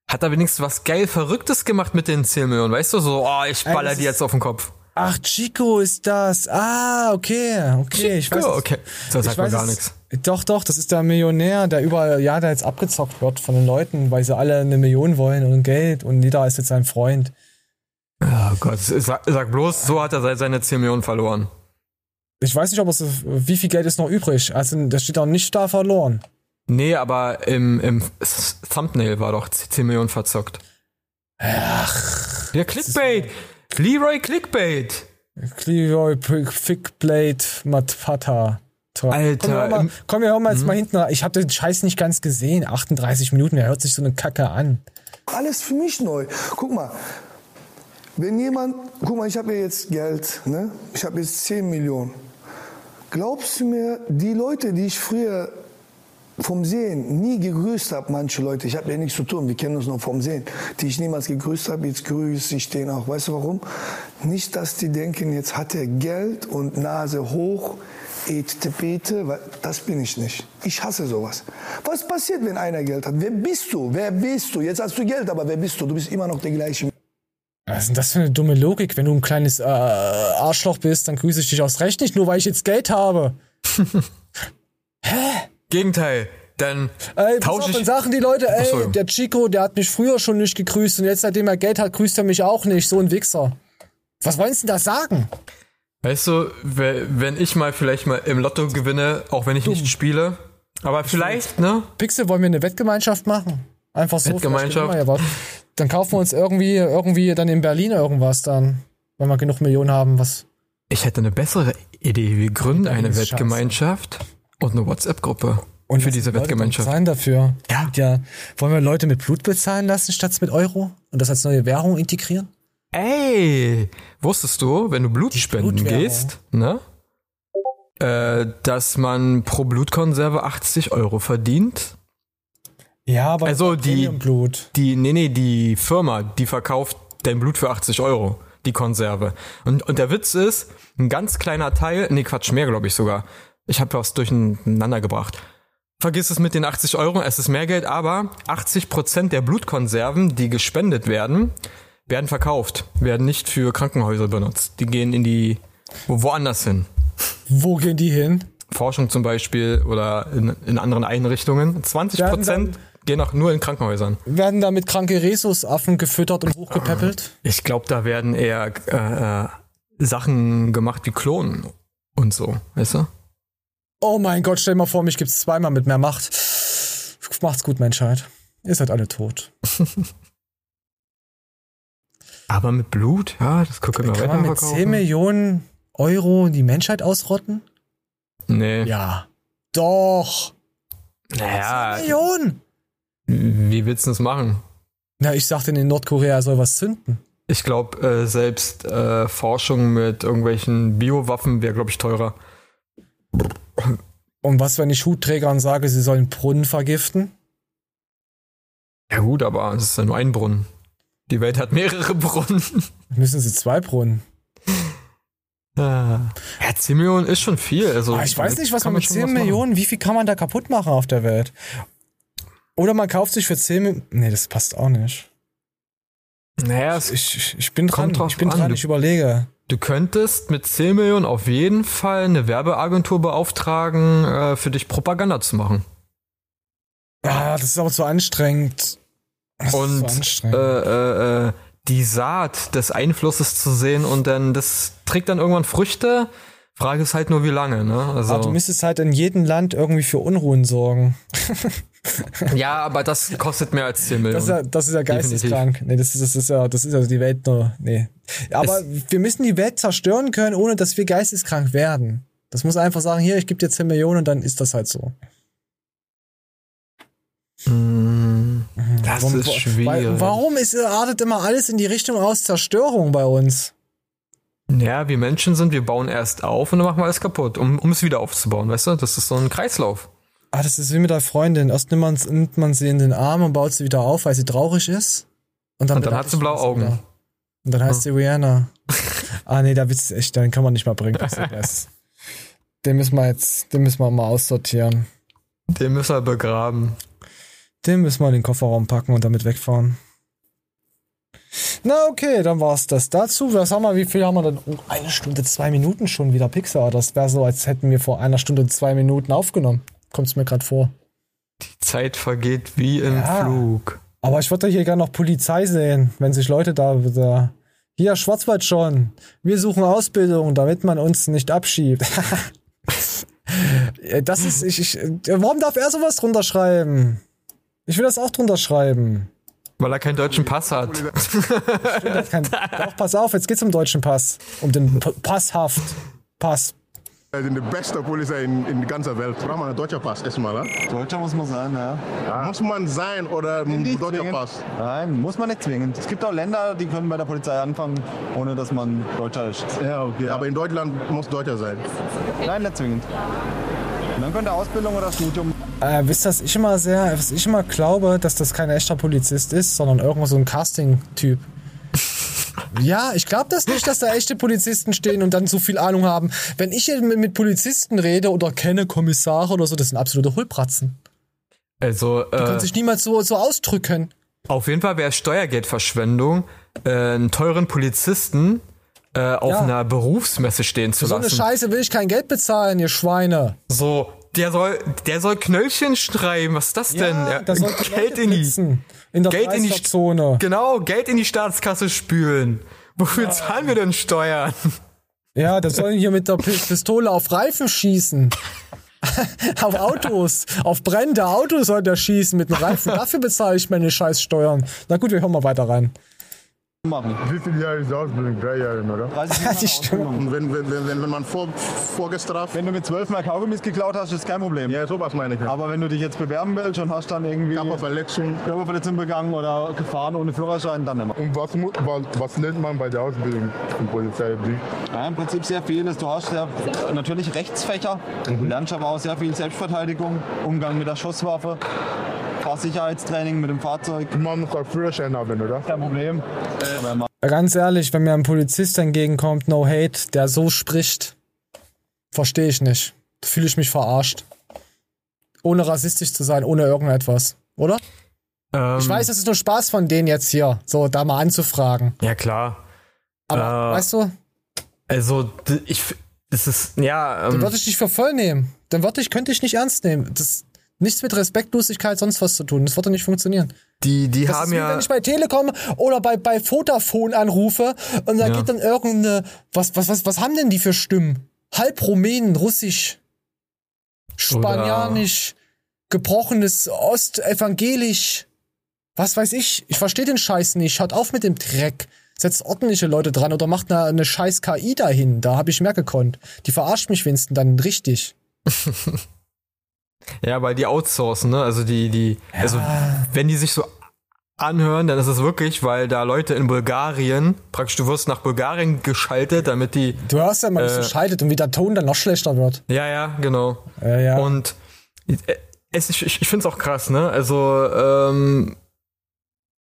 hat er wenigstens was geil Verrücktes gemacht mit den 10 Millionen? Weißt du, so, oh, ich baller die jetzt auf den Kopf. Ach, Chico ist das. Ah, okay, okay. ich weiß, Chico, okay. Das sagt weiß gar nichts. Doch, doch, das ist der Millionär, der überall, ja, der jetzt abgezockt wird von den Leuten, weil sie alle eine Million wollen und Geld und jeder ist jetzt sein Freund. Oh Gott, sag, sag bloß, so hat er se- seine 10 Millionen verloren. Ich weiß nicht, ob es, wie viel Geld ist noch übrig. Also, das steht auch nicht da verloren. Nee, aber im, im Thumbnail war doch 10 Millionen verzockt. Ach. Der Clickbait. Leroy Clickbait. Cleroy Fickblade Matpata. Alter, Komm, wir hören mal, im- komm, wir hören mal jetzt Mhm. mal hinten. rein. Ich habe den Scheiß nicht ganz gesehen. 38 Minuten, er hört sich so eine Kacke an. alles für mich neu. Guck mal, wenn jemand, guck mal, ich habe ja jetzt Geld, ne? ich habe jetzt 10 Millionen. Glaubst du mir, die Leute, die ich früher vom Sehen nie gegrüßt habe, manche Leute, ich habe ja nichts zu tun, wir kennen uns nur vom Sehen, die ich niemals gegrüßt habe, jetzt grüße ich den auch. Weißt du warum? Nicht, dass die denken, jetzt hat er Geld und Nase hoch, Etepete, das bin ich nicht. Ich hasse sowas. Was passiert, wenn einer Geld hat? Wer bist du? Wer bist du? Jetzt hast du Geld, aber wer bist du? Du bist immer noch der gleiche. Was ist denn das für eine dumme Logik? Wenn du ein kleines äh, Arschloch bist, dann grüße ich dich aus Recht nicht, nur weil ich jetzt Geld habe. Gegenteil. Dann Ey, tausche ich. dann sagen die Leute, ey, Ach der Chico, der hat mich früher schon nicht gegrüßt und jetzt, seitdem er Geld hat, grüßt er mich auch nicht. So ein Wichser. Was wollen sie denn da sagen? Weißt du, we- wenn ich mal vielleicht mal im Lotto gewinne, auch wenn ich nicht spiele, aber vielleicht, ne? Pixel, wollen wir eine Wettgemeinschaft machen? Einfach so. Wir was. Dann kaufen wir uns irgendwie, irgendwie dann in Berlin irgendwas dann. Wenn wir genug Millionen haben, was. Ich hätte eine bessere Idee. Wir gründen eine. Wettgemeinschaft und eine WhatsApp-Gruppe Und für diese die Wettgemeinschaft. Zahlen dafür. Ja. ja. Wollen wir Leute mit Blut bezahlen lassen statt mit Euro? Und das als neue Währung integrieren? Ey, wusstest du, wenn du Blut spenden Blutwährung. gehst, ne? Äh, dass man pro Blutkonserve 80 Euro verdient? Ja, aber also die, Blut. die, nee, nee, die Firma, die verkauft dein Blut für 80 Euro, die Konserve. Und, und der Witz ist, ein ganz kleiner Teil, nee, Quatsch, mehr glaube ich sogar. Ich habe was durcheinander gebracht. vergiss es mit den 80 Euro, es ist mehr Geld, aber 80 Prozent der Blutkonserven, die gespendet werden, werden verkauft, werden nicht für Krankenhäuser benutzt. Die gehen in die wo, woanders hin. Wo gehen die hin? Forschung zum Beispiel oder in, in anderen Einrichtungen. 20 Prozent gehen auch nur in Krankenhäusern. Werden da mit kranke Rhesusaffen gefüttert und hochgepäppelt? Ich glaube, da werden eher äh, Sachen gemacht wie Klonen und so, weißt du? Oh mein Gott, stell dir mal vor, mich gibt's zweimal mit mehr Macht. Macht's gut, Menschheit. Ihr seid alle tot. Aber mit Blut? Ja, das gucke ich Kann man mit 10 Millionen Euro die Menschheit ausrotten? Nee. Ja. Doch. Naja. 10 Millionen. Wie willst du das machen? Na, ich sagte in Nordkorea soll was zünden. Ich glaube, äh, selbst äh, Forschung mit irgendwelchen Biowaffen wäre, glaube ich, teurer. Und was, wenn ich Hutträgern sage, sie sollen Brunnen vergiften? Ja gut, aber es ist ja nur ein Brunnen. Die Welt hat mehrere Brunnen. Müssen sie zwei Brunnen. Ja, 10 Millionen ist schon viel. Also, Aber Ah, ich weiß nicht, was man mit schon 10 was machen. Millionen, wie viel kann man da kaputt machen auf der Welt? Oder man kauft sich für 10 Millionen. Nee, das passt auch nicht. Naja, Ich, ich, ich bin dran, ich bin an. dran, Du- ich überlege. Du könntest mit 10 Millionen auf jeden Fall eine Werbeagentur beauftragen, äh, für dich Propaganda zu machen. Ah, das ist aber zu anstrengend. Das und so anstrengend. äh, äh, äh, die Saat des Einflusses zu sehen und dann das trägt dann irgendwann Früchte. Frage ist halt nur, wie lange, ne? Also, Aber du müsstest halt in jedem Land irgendwie für Unruhen sorgen. ja, aber das kostet mehr als 10 Millionen. Das ist ja, das ist ja geisteskrank. Nee, das ist, das ist ja, das ist ja die Welt nur. Nee. Aber wir müssen die Welt zerstören können, ohne dass wir geisteskrank werden. Das muss einfach sagen, hier, ich gebe dir 10 Millionen und dann ist das halt so. Mm, das Warum- ist schwierig. Warum ist, artet immer alles in die Richtung aus Zerstörung bei uns? Ja, wir Menschen sind, wir bauen erst auf und dann machen wir alles kaputt, um, um es wieder aufzubauen, weißt du? Das ist so ein Kreislauf. Ah, das ist wie mit der Freundin. Erst nimmt man, nimmt man sie in den Arm und baut sie wieder auf, weil sie traurig ist. Und dann, Und dann hat sie blaue wieder. Augen. Und dann heißt sie Rihanna. ah, nee, da wird's echt, den kann man nicht mal bringen. Den müssen wir jetzt, den müssen wir mal aussortieren. Den müssen wir begraben. Den müssen wir in den Kofferraum packen und damit wegfahren. Na, okay, dann war's das dazu. Was haben wir, wie viel haben wir denn? Oh, eine Stunde, zwei Minuten schon wieder Pixar. Das wäre so, als hätten wir vor einer Stunde und zwei Minuten aufgenommen. Kommt's mir gerade vor. Die Zeit vergeht wie im Ja. Flug. Aber ich würde hier gerne noch Polizei sehen, wenn sich Leute da, da hier Schwarzwald schon. Wir suchen Ausbildung, damit man uns nicht abschiebt. Das ist ich, ich warum darf er sowas drunter schreiben? Ich will das auch drunter schreiben. Weil er keinen deutschen Pass hat. Stimmt, kann, doch, pass auf, jetzt geht's um deutschen Pass. Um den P Passhaft. Pass. Wir sind die beste Polizei in, in ganzer Welt. Braucht man einen deutschen Pass erstmal, ne? Deutscher muss man sein, ja. Muss man sein oder ein Nicht deutscher zwingend. Pass? Nein, muss man nicht zwingend. Es gibt auch Länder, die können bei der Polizei anfangen, ohne dass man Deutscher ist. Ja, okay. Aber in Deutschland muss Deutscher sein. Nein, nicht zwingend. Und dann könnte Ausbildung oder Studium. Äh, wisst ihr, was ich immer sehr, was ich immer glaube, dass das kein echter Polizist ist, sondern irgendwo so ein Casting-Typ. Ja, ich glaube das nicht, dass da echte Polizisten stehen und dann so viel Ahnung haben. Wenn ich mit, Polizisten rede oder kenne Kommissare oder so, das sind absolute Hohlpratzen. Also, Die können äh, sich niemals so, so ausdrücken. auf jeden Fall wäre es Steuergeldverschwendung, äh, einen teuren Polizisten äh, auf Ja. einer Berufsmesse stehen zu Für so eine lassen. Scheiße will ich kein Geld bezahlen, ihr Schweine. So, der soll, der soll Knöllchen schreiben. Was ist das denn? Da soll Geld in die. In der Geld in die Zone. Genau, Geld in die Staatskasse spülen. Wofür zahlen wir denn Steuern? Ja, der soll hier mit der Pi- Pistole auf Reifen schießen. auf Autos. Auf brennende Autos soll der schießen mit dem Reifen. Dafür bezahle ich meine Scheißsteuern. Na gut, wir hören mal weiter rein. Machen. Wie viele Jahre ist die Ausbildung? Drei Jahre, oder? 30 Jahre Stimme. Und wenn, wenn, wenn, wenn, man vor, vorgestraft... Wenn du mit 12 Mal Kaugummis geklaut hast, ist kein Problem. Ja, sowas meine ich. Aber wenn du dich jetzt bewerben willst und hast dann irgendwie Körperverletzung. Körperverletzung begangen oder gefahren ohne Führerschein, dann immer. Und was, was, was lernt man bei der Ausbildung von Polizei? Ja, Im Prinzip sehr vieles. Du hast ja natürlich Rechtsfächer. Du lernst aber auch sehr viel Selbstverteidigung, Umgang mit der Schusswaffe, Fahrsicherheitstraining mit dem Fahrzeug. Man muss auch Führerschein haben, oder? Kein Problem. Man- Ganz ehrlich, wenn mir ein Polizist entgegenkommt, no hate, der so spricht, verstehe ich nicht. Fühle ich mich verarscht. ohne rassistisch zu sein, ohne irgendetwas, oder? Ähm, ich weiß, das ist nur Spaß von denen jetzt hier, so da mal anzufragen. Ja, klar. Aber Äh, weißt du, Also, ich, das ist, ja, dann ähm, würde ich dich für voll nehmen. Dann würde ich, könnte ich nicht ernst nehmen. Das nichts mit Respektlosigkeit, sonst was zu tun. Das würde nicht funktionieren. Die, die Das haben ist wie ja. wenn ich bei Telekom oder bei, bei Vodafone anrufe und da Ja. geht dann irgendeine, was, was, was, was haben denn die für Stimmen? Halb Rumänen, Russisch, Spanianisch, gebrochenes Ostevangelisch. Was weiß ich? Ich verstehe den Scheiß nicht. Hört auf mit dem Dreck. Setzt ordentliche Leute dran oder macht eine, eine scheiß KI dahin. Da habe ich mehr gekonnt. Die verarscht mich wenigstens dann richtig. Ja, weil die outsourcen, ne? Also die, die, also wenn die sich so anhören, dann ist es wirklich, weil da Leute in Bulgarien, praktisch du wirst nach Bulgarien geschaltet, damit die. Du hörst ja mal, es so Äh, schaltet und wie der Ton dann noch schlechter wird. Ja, ja, genau. Ja, ja. Und es, ich, ich finde es auch krass, ne? Also, ähm,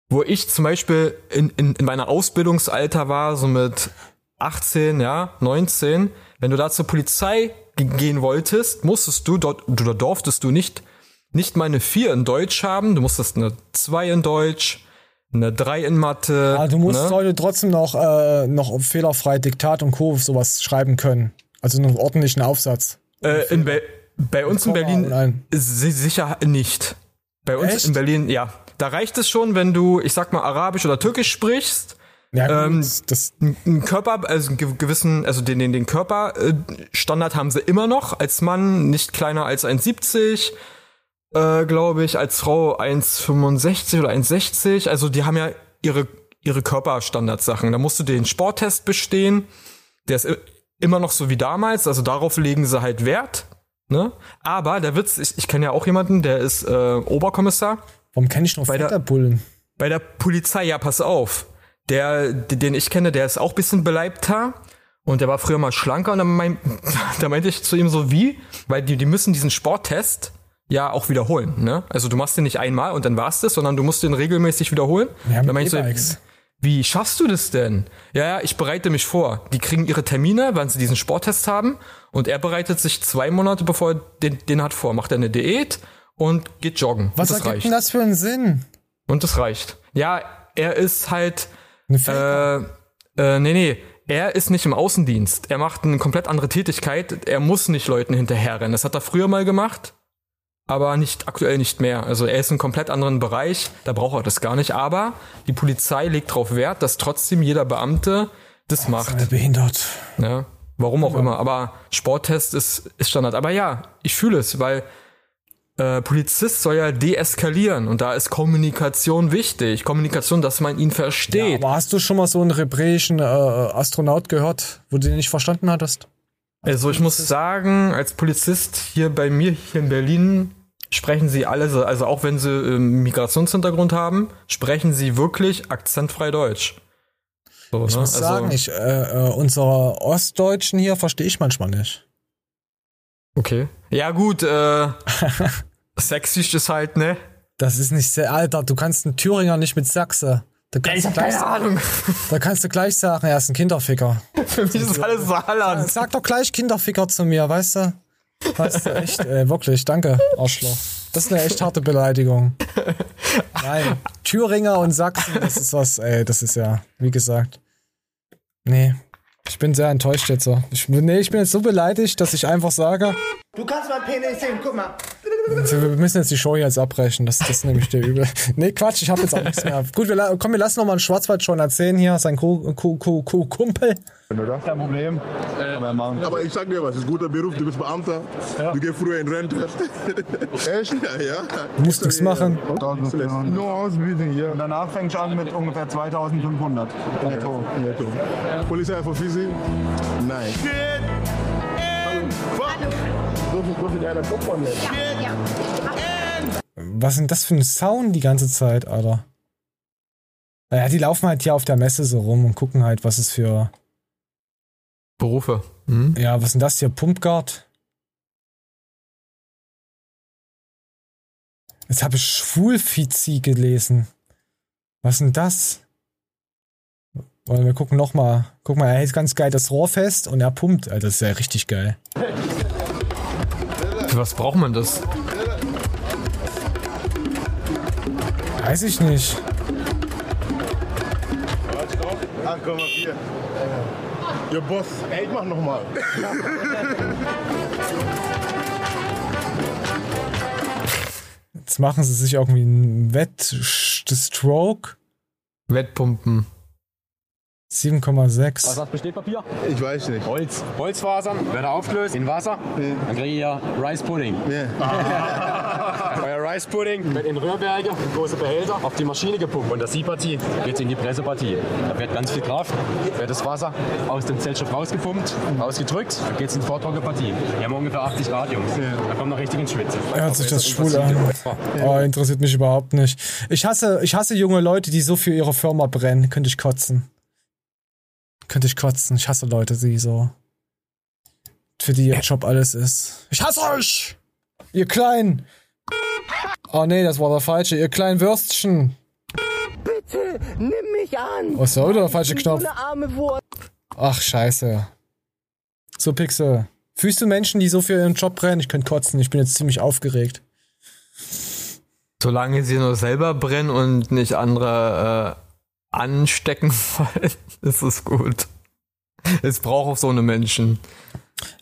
wo ich zum Beispiel in, in, in meiner Ausbildungsalter war, so mit 18, ja, 19, wenn du da zur Polizei ge- gehen wolltest, musstest du dort, oder durftest du nicht, nicht mal eine 4 in Deutsch haben, du musstest eine 2 in Deutsch, eine 3 in Mathe. Ah, du musst ne? heute trotzdem noch, äh, noch fehlerfrei Diktat und Co. sowas schreiben können. Also einen ordentlichen Aufsatz. Äh, in Be bei uns in Berlin sicher nicht. Bei uns Echt? in Berlin, ja. Da reicht es schon, wenn du, ich sag mal, Arabisch oder Türkisch sprichst. Ja, ähm, das, einen Körper, also einen gew- gewissen, also den, den, den Körperstandard haben sie immer noch. Als Mann nicht kleiner als 1,70, äh, glaube ich, als Frau 1,65 oder 1,60. Also die haben ja ihre, ihre Körperstandardsachen. Da musst du den Sporttest bestehen. Der ist immer noch so wie damals, also darauf legen sie halt Wert. Ne? Aber der Witz, ich, ich kenne ja auch jemanden, der ist äh, Oberkommissar. Warum kenne ich nur Bei der- Fetterbullen? Bei der Polizei, ja, pass auf. Der, den ich kenne, der ist auch ein bisschen beleibter. Und der war früher mal schlanker. Und dann mein, da meinte ich zu ihm so, wie? Weil die, die müssen diesen Sporttest ja auch wiederholen. Ne? Also du machst den nicht einmal und dann war's das, sondern du musst den regelmäßig wiederholen. Ja, dann meinte ich E-Bikes. so, wie schaffst du das denn? Ja, ja, ich bereite mich vor. Die kriegen ihre Termine, wann sie diesen Sporttest haben. Und er bereitet sich zwei Monate, bevor er den, den hat vor. Macht er eine Diät und geht joggen. Was ergibt denn das für einen Sinn? Und das reicht. Ja, er ist halt. Äh, äh, nee, nee. Er ist nicht im Außendienst. Er macht eine komplett andere Tätigkeit. Er muss nicht Leuten hinterherrennen. Das hat er früher mal gemacht, aber nicht aktuell nicht mehr. Also er ist in einem komplett anderen Bereich. Da braucht er das gar nicht. Aber die Polizei legt darauf Wert, dass trotzdem jeder Beamte das macht. Alle behindert. Ja, warum auch immer. Aber Sporttest ist, ist Standard. Aber ja, ich fühle es, weil äh, Polizist soll ja deeskalieren und da ist Kommunikation wichtig. Kommunikation, dass man ihn Ja, versteht. aber hast du schon mal so einen hebräischen äh, Astronaut gehört, wo du den nicht verstanden hattest? also ich muss sagen, als Polizist hier bei mir hier in Berlin sprechen sie alle, so- also auch wenn sie ähm, Migrationshintergrund haben, sprechen sie wirklich akzentfrei Deutsch. So, Ich ne? muss Also- sagen, ich, äh, äh, unsere Ostdeutschen hier verstehe ich manchmal nicht. Okay. Ja, gut, äh, sächsisch ist halt, ne? Das ist nicht sehr, Alter, du kannst einen Thüringer nicht mit Sachse. Da kannst, du gleich, Ahnung. da kannst du gleich sagen, er ist ein Kinderficker. Für mich ist alles Saarland. Sag doch gleich Kinderficker zu mir, weißt du? Weißt du, echt, ey, wirklich, danke, Arschloch. Das ist eine echt harte Beleidigung. Nein, Thüringer und Sachsen, das ist was, ey, das ist ja, wie gesagt. Nee, ich bin sehr enttäuscht jetzt so. Ich, nee, ich bin jetzt so beleidigt, dass ich einfach sage, Du kannst mein Penis sehen, guck mal. Wir müssen jetzt die Show jetzt abbrechen. Das, das ist nämlich der Übel. Nee, Quatsch, ich habe jetzt auch nichts mehr. Gut, wir, komm, wir lassen noch mal einen Schwarzwald schon erzählen hier, sein Ku- Ku- Ku- Ku- Kumpel. Kein Problem. Machen. Aber ich sag dir was, es ist ein guter Beruf, du bist Beamter. Du gehst früher in Rente. Echt? Ja, ja. Du musst nichts machen. Nur Ausbildung hier. Und danach fängst du an mit ungefähr 2500 netto. Netto. Polizei von Fisi? Nein. So viel, so viel geiler Kopf von mir. Was denn das für ein Sound die ganze Zeit, Alter? Naja, die laufen halt hier auf der Messe so rum und gucken halt, was es für. Berufe. Hm? Ja, was denn das hier? Pumpguard? Jetzt habe ich Schwulfizi gelesen. Was denn das? Wollen wir gucken nochmal. Guck mal, er hält ganz geil das Rohr fest und er pumpt. Alter, das ist ja richtig geil. Für was braucht man das? Weiß ich nicht. 8,4. Ihr Boss, ey, ich mach nochmal. Jetzt machen sie sich irgendwie einen Wett-Stroke. Wettpumpen. 7,6. Was das besteht Papier? Ich weiß nicht. Holz. Holzfasern werden aufgelöst in Wasser. Dann kriege ich ja Rice Pudding. Euer Rice Pudding wird in Rührberge, in große Behälter, auf die Maschine gepumpt. Und das Sie-Partie geht in die Pressepartie. Da wird ganz viel Kraft, wird das Wasser aus dem Zellstoff rausgepumpt, rausgedrückt, dann geht es in die Vortrockenpartie. Wir haben ungefähr 80 Grad, Jungs. Da kommt noch richtig ins Schwitzen. Hört sich das schwul an. Oh, interessiert mich überhaupt nicht. Ich hasse, ich hasse junge Leute, die so für ihre Firma brennen. Könnte ich kotzen. Könnte ich kotzen. Ich hasse Leute, die so. Für die ihr Job alles ist. Ich hasse euch! Ihr Kleinen! Oh nee, das war der falsche. Ihr kleinen Würstchen. Bitte, nimm mich an. Oh, so, der falsche Ich bin Knopf. Ach, scheiße. So, Pixel. Fühlst du Menschen, die so für ihren Job brennen? Ich könnte kotzen. Ich bin jetzt ziemlich aufgeregt. Solange sie nur selber brennen und nicht andere äh, anstecken wollen, ist es gut. Es braucht auch so eine Menschen.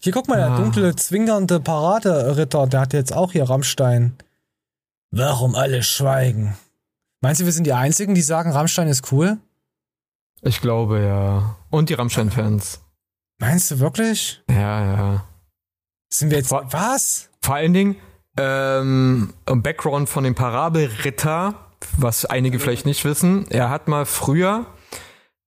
Hier, guck mal, der Ah. dunkle, zwingernde Paraderitter, der hat jetzt auch hier Rammstein. Warum alle schweigen? Meinst du, wir sind die Einzigen, die sagen, Rammstein ist cool? Ich glaube ja. Und die Rammstein-Fans. Meinst du wirklich? Ja, ja. Sind wir jetzt. was? Vor allen Dingen, ähm, im Background von dem Parabelritter, was einige vielleicht nicht wissen, er hat mal früher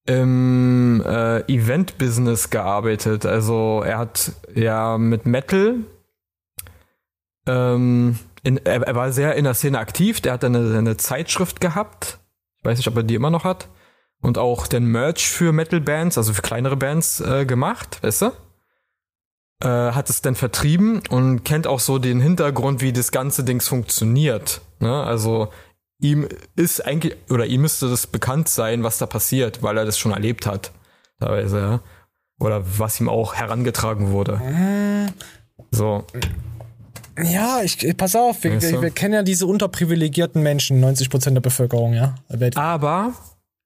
im äh, Event-Business gearbeitet. Also er hat ja mit Metal, ähm, in, er, er war sehr in der Szene aktiv, der hat eine, eine Zeitschrift gehabt. Ich weiß nicht, ob er die immer noch hat. Und auch den Merch für Metal-Bands, also für kleinere Bands, äh, gemacht, weißt du? äh, hat es dann vertrieben und kennt auch so den Hintergrund, wie das ganze Dings funktioniert. Ne? Also ihm ist eigentlich, oder ihm müsste das bekannt sein, was da passiert, weil er das schon erlebt hat. Teilweise, ja. Oder was ihm auch herangetragen wurde. So. Ja, ich, pass auf, wir, Weißt du? wir, kennen ja diese unterprivilegierten Menschen, 90% der Bevölkerung, ja. Weltweit. Aber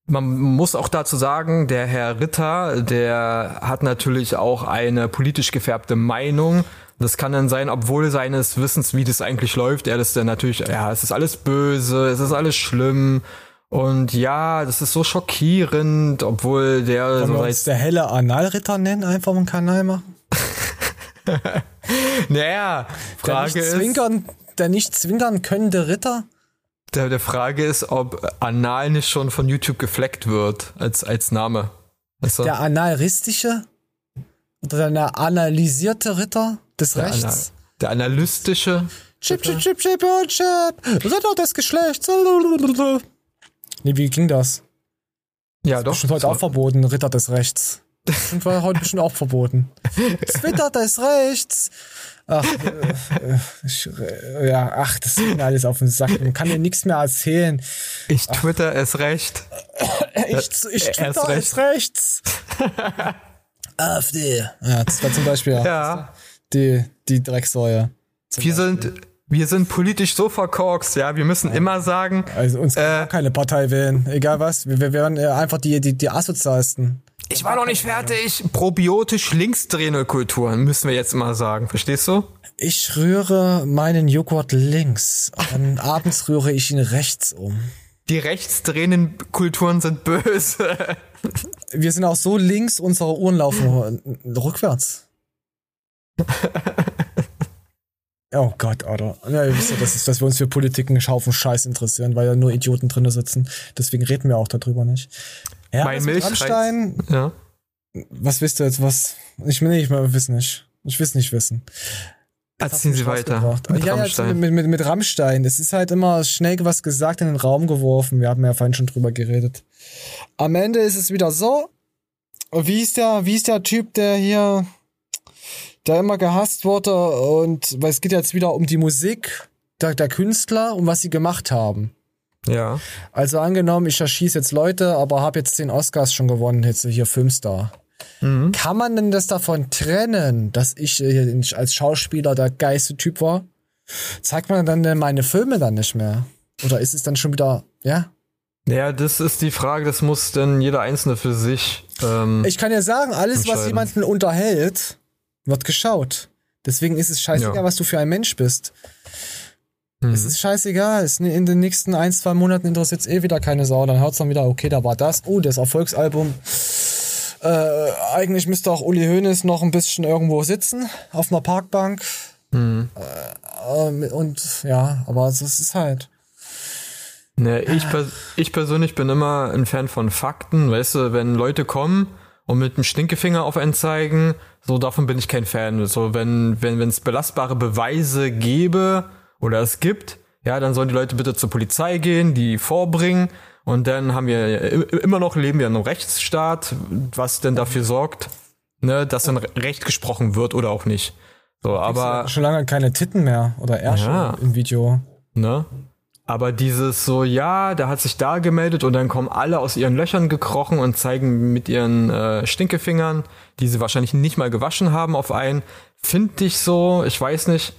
man muss auch dazu sagen, der Herr Ritter, der hat natürlich auch eine politisch gefärbte Meinung. Das kann dann sein, obwohl seines Wissens, wie das eigentlich läuft, er das dann natürlich, ja, es ist alles böse, es ist alles schlimm. Und ja, das ist so schockierend, obwohl der Wollen so wir uns der helle Analritter nennen, einfach einen Kanal machen? Naja, Der Frage nicht ist, zwinkern, der nicht zwinkern könnende Ritter? der, der Frage ist, ob Anal nicht schon von YouTube gefleckt wird als, als Name. Weißt du? Der analristische? Oder der analysierte Ritter des Der Rechts? Ana- der analytische. Chip, chip, chip, chip, und chip. Ritter des Geschlechts. Nee, wie ging das? Ja, doch. Bestimmt heute auch verboten, Ritter des Rechts. Das sind wir heute bestimmt auch verboten. Twitter des Rechts. Ach, äh, äh, ich, äh, ja, ach, das geht mir alles auf den Sack. Man kann mir nichts mehr erzählen. Ich twitter es recht. Ich, ich Äh, Twitter ist rechts. AfD. Ja, das war zum Beispiel Ja. Die, die Drecksäue. Wir sind, wir sind politisch so verkorkst, ja. Wir müssen immer sagen. Also uns Äh. kann keine Partei wählen, egal was. Wir, wir wären äh, einfach die, die, die asozialsten. Ich war noch nicht fertig. Probiotisch linksdrehende Kulturen, müssen wir jetzt mal sagen. Verstehst du? Ich rühre meinen Joghurt links und abends rühre ich ihn rechts um. Die rechtsdrehenden Kulturen sind böse. Wir sind auch so links, unsere Uhren laufen rückwärts. Oh Gott, Alter. Ja, ihr wisst ja, dass, dass wir uns für Politik einen Haufen Scheiß interessieren, weil ja nur Idioten drinne sitzen. Deswegen reden wir auch darüber nicht. Ja, mein das mit Milchreis. Rammstein, Ja. was wisst ihr jetzt, was? Ich will nicht mehr wissen, nicht. Ich will nicht wissen. Erzählen Sie weiter. Mit ja, ja, Rammstein. mit, mit, mit Rammstein. Es ist halt immer schnell was gesagt in den Raum geworfen. Wir haben ja vorhin schon drüber geredet. Am Ende ist es wieder so. Wie ist der, wie ist der Typ, der hier, der immer gehasst wurde und, weil es geht jetzt wieder um die Musik der, der Künstler und was sie gemacht haben. Ja. Also angenommen, ich erschieße jetzt Leute, aber habe jetzt den Oscars schon gewonnen, jetzt hier Filmstar. Mhm. Kann man denn das davon trennen, dass ich äh, als Schauspieler der geilste Typ war? Zeigt man dann denn meine Filme dann nicht mehr? Oder ist es dann schon wieder, ja? Ja, das ist die Frage, das muss dann jeder Einzelne für sich. Ähm, Ich kann ja sagen, alles, was jemanden unterhält, wird geschaut. Deswegen ist es scheißegal, Ja. was du für ein Mensch bist. Mhm. Es ist scheißegal. Es, in den nächsten ein, zwei Monaten interessiert eh wieder keine Sau. Dann hört's dann wieder, okay, da war das. Oh, das Erfolgsalbum. Äh, eigentlich müsste auch Uli Hoeneß noch ein bisschen irgendwo sitzen, auf einer Parkbank. Mhm. Ähm, und ja, aber es ist halt. Ne, ich, pers ich persönlich bin immer ein Fan von Fakten. Weißt du, wenn Leute kommen und mit dem Stinkefinger auf einen zeigen, so davon bin ich kein Fan. So, wenn wenn wenn es belastbare Beweise gäbe oder es gibt, ja, dann sollen die Leute bitte zur Polizei gehen, die vorbringen. Und dann haben wir immer noch leben wir in einem Rechtsstaat, was denn dafür sorgt, ne, dass dann Recht gesprochen wird oder auch nicht. So, aber schon lange keine Titten mehr oder Ärsche Ja. im Video. Ne? Aber dieses so, ja, der hat sich da gemeldet und dann kommen alle aus ihren Löchern gekrochen und zeigen mit ihren äh, Stinkefingern, die sie wahrscheinlich nicht mal gewaschen haben, auf einen. Finde ich so, ich weiß nicht,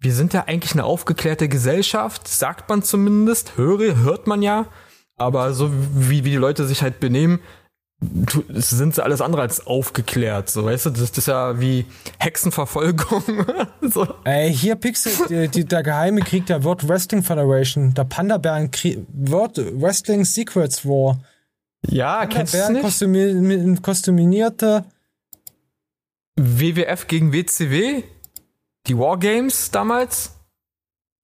wir sind ja eigentlich eine aufgeklärte Gesellschaft, sagt man zumindest, höre, hört man ja. Aber so wie, wie die Leute sich halt benehmen, sind sie alles andere als aufgeklärt. So, weißt du, das, das ist ja wie Hexenverfolgung. so. Ey, hier Pixel, die, die, der geheime Krieg der World Wrestling Federation, der Panda-Bären Krieg, World Wrestling Secrets War. Ja, kennst du nicht? kostümi kostüminierte. WWF gegen WCW? Die Wargames damals?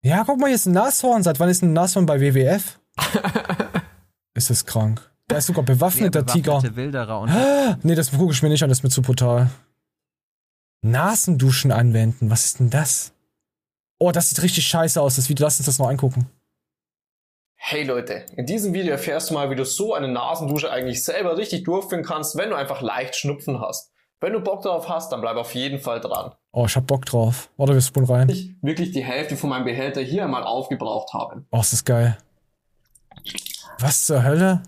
Ja, guck mal, hier ist ein Nashorn. Seit wann ist ein Nashorn bei WWF? ist das krank. Der ist sogar bewaffnet, der Tiger. Wilderer und Nee, das gucke ich mir nicht an, das ist mir zu brutal. Nasenduschen anwenden, was ist denn das? Oh, das sieht richtig scheiße aus, das Video. Lass uns das noch angucken. Hey Leute, in diesem Video erfährst du mal, wie du so eine Nasendusche eigentlich selber richtig durchführen kannst, wenn du einfach leicht Schnupfen hast. Wenn du Bock darauf hast, dann bleib auf jeden Fall dran. Oh, ich hab Bock drauf. Warte, wir spulen rein. Ich wirklich die Hälfte von meinem Behälter hier einmal aufgebraucht habe. Oh, ist das geil. Was zur Hölle?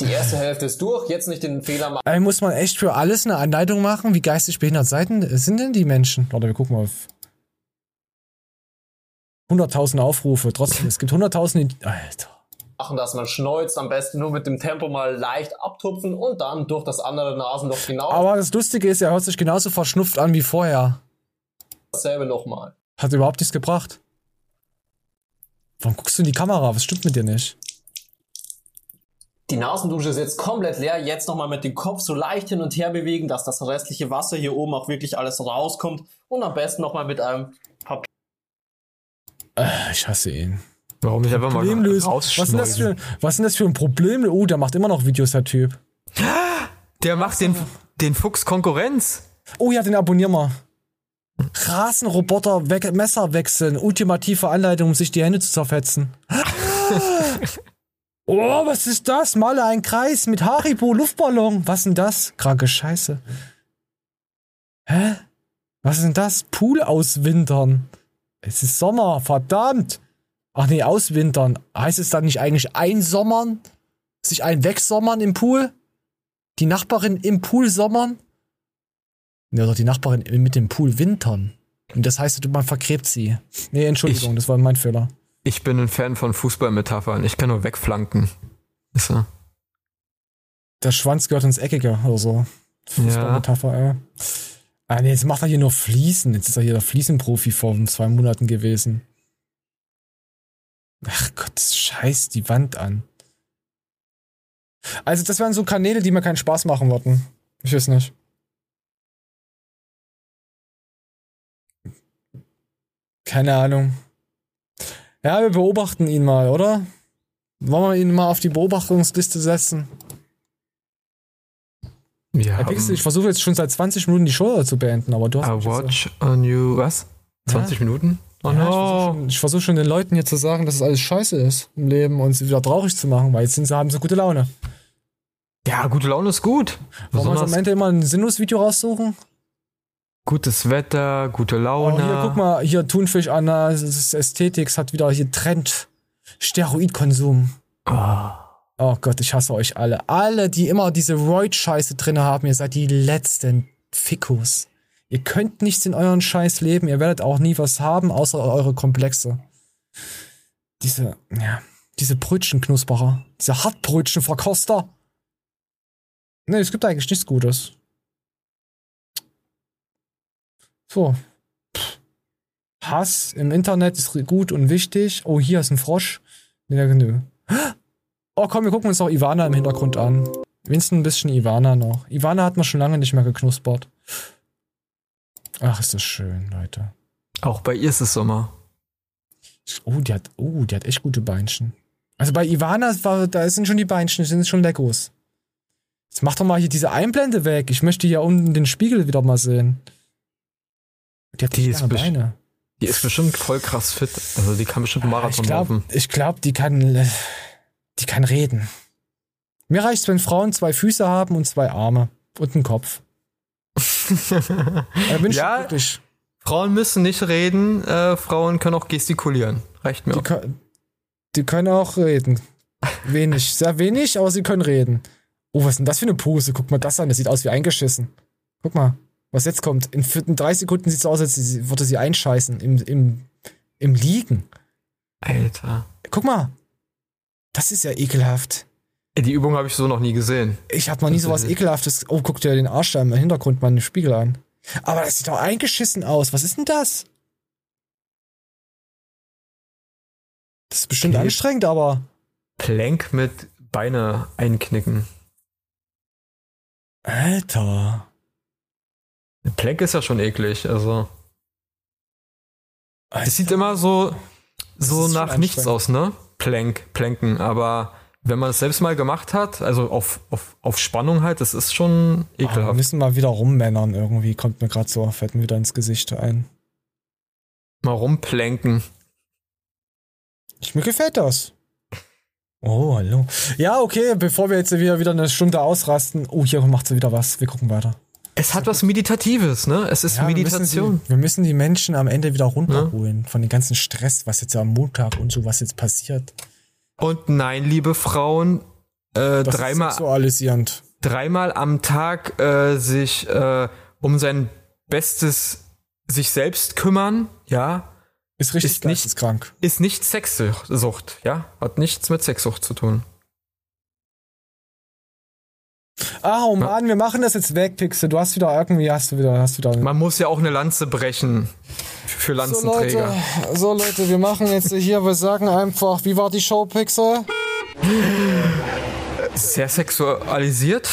Die erste Hälfte ist durch, jetzt nicht den Fehler machen. Ey, muss man echt für alles eine Anleitung machen? Wie geistig behindert Seiten sind denn die Menschen? Warte, wir gucken mal auf. 100.000 Aufrufe. Trotzdem, es gibt 100.000. in- Alter. machen, dass man schneuzt, am besten nur mit dem Tempo mal leicht abtupfen und dann durch das andere Nasenloch genau Aber das Lustige ist, er hört sich genauso verschnupft an wie vorher. dasselbe nochmal. Hat überhaupt nichts gebracht. Warum guckst du in die Kamera? Was stimmt mit dir nicht? Die Nasendusche ist jetzt komplett leer. Jetzt nochmal mit dem Kopf so leicht hin und her bewegen, dass das restliche Wasser hier oben auch wirklich alles rauskommt. Und am besten nochmal mit einem Papier. Äh, ich hasse ihn. Warum nicht einfach mal. Was ist, denn das für, was ist denn das für ein Problem? Oh, der macht immer noch Videos, der Typ. Der macht den, den Fuchs Konkurrenz. Oh ja, den abonnier mal. Rasenroboter weg, Messer wechseln. Ultimative Anleitung, um sich die Hände zu zerfetzen. oh, was ist das? Male einen Kreis mit Haribo Luftballon. Was ist denn das? Kranke Scheiße. Hä? Was ist denn das? Pool auswintern. Es ist Sommer, verdammt. Ach nee, auswintern. Heißt es dann nicht eigentlich einsommern? Sich ein wegsommern im Pool? Die Nachbarin im Pool sommern? Ja, doch die Nachbarin mit dem Pool wintern. Und das heißt, man vergräbt sie. Nee, Entschuldigung, das war mein Fehler. Ich bin ein Fan von Fußballmetaphern. Ich kann nur wegflanken. Ist er? Der Schwanz gehört ins Eckige oder so. Fußballmetapher, ey. Ah, nee, jetzt macht er hier nur Fliesen. Jetzt ist er hier der Fliesenprofi vor zwei Monaten gewesen. Ach Gott, das scheißt die Wand an. Also, das wären so Kanäle, die mir keinen Spaß machen würden. Ich weiß nicht. Keine Ahnung. Ja, wir beobachten ihn mal, oder? Wollen wir ihn mal auf die Beobachtungsliste setzen? Herr Pixel, ich versuche jetzt schon seit 20 Minuten die Show zu beenden, aber du hast I jetzt so- watch on you. Was? 20 Minuten? Oh Ja, ich no. versuche schon, ich versuch schon den Leuten hier zu sagen, dass es alles scheiße ist im Leben und sie wieder traurig zu machen, weil jetzt sind sie, haben sie gute Laune. Ja, gute Laune ist gut. Wollen wir uns am Ende immer ein sinnloses Video raussuchen? Gutes Wetter, gute Oh, Laune. hier, guck mal, hier Thunfisch Anna, ist Ästhetik, es hat wieder hier Trend. Steroidkonsum. Oh Gott, ich hasse euch alle. Alle, die immer diese Roid-Scheiße drin haben, ihr seid die letzten Fickos. Ihr könnt nichts in euren Scheiß leben, ihr werdet auch nie was haben, außer eure Komplexe. Diese, ja, diese Brötchenknusperer, diese Hartbrötchenverkoster. Nee, es gibt eigentlich nichts Gutes. So. Pff. Hass im Internet ist gut und wichtig. Oh, hier ist ein Frosch. Nee, nö. Oh, komm, wir gucken uns noch Ivana im Hintergrund an. Wenigstens ein bisschen Ivana noch. Ivana hat man schon lange nicht mehr geknuspert. Ach, ist das schön, Leute. Auch bei ihr ist es Sommer. Oh, die hat, oh, die hat echt gute Beinchen. Also bei Ivana, war, da sind schon die Beinchen, die sind schon Legos. Jetzt mach doch mal hier diese Einblende weg. Ich möchte hier unten den Spiegel wieder mal sehen. Die Die ist, Beine. die ist bestimmt voll krass fit. Also die kann bestimmt einen Ich Marathon glaube, laufen. ich glaub, die kann, äh, die kann reden. Mir reicht's, wenn Frauen zwei Füße haben und zwei Arme und einen Kopf. Da bin ich Ja. glücklich. Frauen müssen nicht reden, äh, Frauen können auch gestikulieren. Reicht mir Die, auch. kö- die können auch reden. Wenig, sehr wenig, aber sie können reden. Oh, was ist denn das für eine Pose? Guck mal das an, das sieht aus wie eingeschissen. Guck mal, was jetzt kommt. In, in drei Sekunden sieht es aus, als sie, würde sie einscheißen im, im, im Liegen. Alter. Guck mal. Das ist ja ekelhaft. Die Übung habe ich so noch nie gesehen. Ich habe noch nie sowas ekelhaftes. Oh, guck dir den Arsch da im Hintergrund mal in den Spiegel an. Aber das sieht doch eingeschissen aus. Was ist denn das? Das ist bestimmt Okay. anstrengend, aber. Plank mit Beine einknicken. Alter. Plank ist ja schon eklig, also. Es sieht immer so, so nach nichts aus, ne? Plank, Planken, aber wenn man es selbst mal gemacht hat, also auf, auf, auf Spannung halt, das ist schon Ah, wir ekelhaft. müssen mal wieder rummännern irgendwie. Kommt mir gerade so, fällt mir wieder ins Gesicht ein. Mal rumplanken. Ich, mir gefällt das. Oh, hallo. Ja, okay, bevor wir jetzt wieder, wieder eine Stunde ausrasten. Oh, hier macht sie wieder was. Wir gucken weiter. Es hat was Meditatives, ne? Es ist Ja, wir müssen Meditation. Die, wir müssen die Menschen am Ende wieder runterholen von dem ganzen Stress, was jetzt am Montag und so, was jetzt passiert. Und nein, liebe Frauen, äh, Das ist dreimal, sexualisierend. dreimal am Tag äh, sich äh, um sein Bestes sich selbst kümmern, ja, Ist richtig ist nicht, geisteskrank. ist nicht Sexsucht, ja, hat nichts mit Sexsucht zu tun. Ah, oh Mann, wir machen das jetzt weg, Pixel. Du hast wieder irgendwie, hast du wieder, hast du wieder. Man muss ja auch eine Lanze brechen für So Lanzenträger. Leute, so Leute, wir machen jetzt hier, wir sagen einfach, wie war die Show, Pixel? Sehr sexualisiert.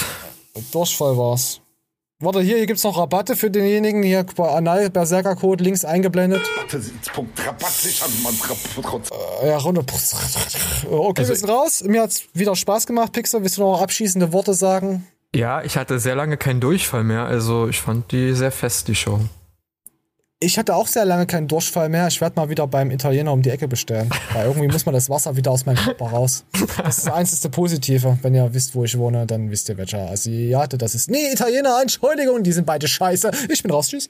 Durchfall war's. Warte, hier, hier gibt's noch Rabatte für denjenigen, hier bei Anal Berserker Code links eingeblendet. Äh, Ja, runter. Okay, Also- wir sind raus. Mir hat's wieder Spaß gemacht, Pixel. Willst du noch abschließende Worte sagen? Ja, ich hatte sehr lange keinen Durchfall mehr, also ich fand die sehr fest, die Show. Ich hatte auch sehr lange keinen Durchfall mehr. Ich werde mal wieder beim Italiener um die Ecke bestellen. Weil irgendwie muss man das Wasser wieder aus meinem Körper raus. Das ist das einzige Positive. Wenn ihr wisst, wo ich wohne, dann wisst ihr, welcher Asiate das ist. Nee, Italiener, Entschuldigung, die sind beide scheiße. Ich bin raus, tschüss.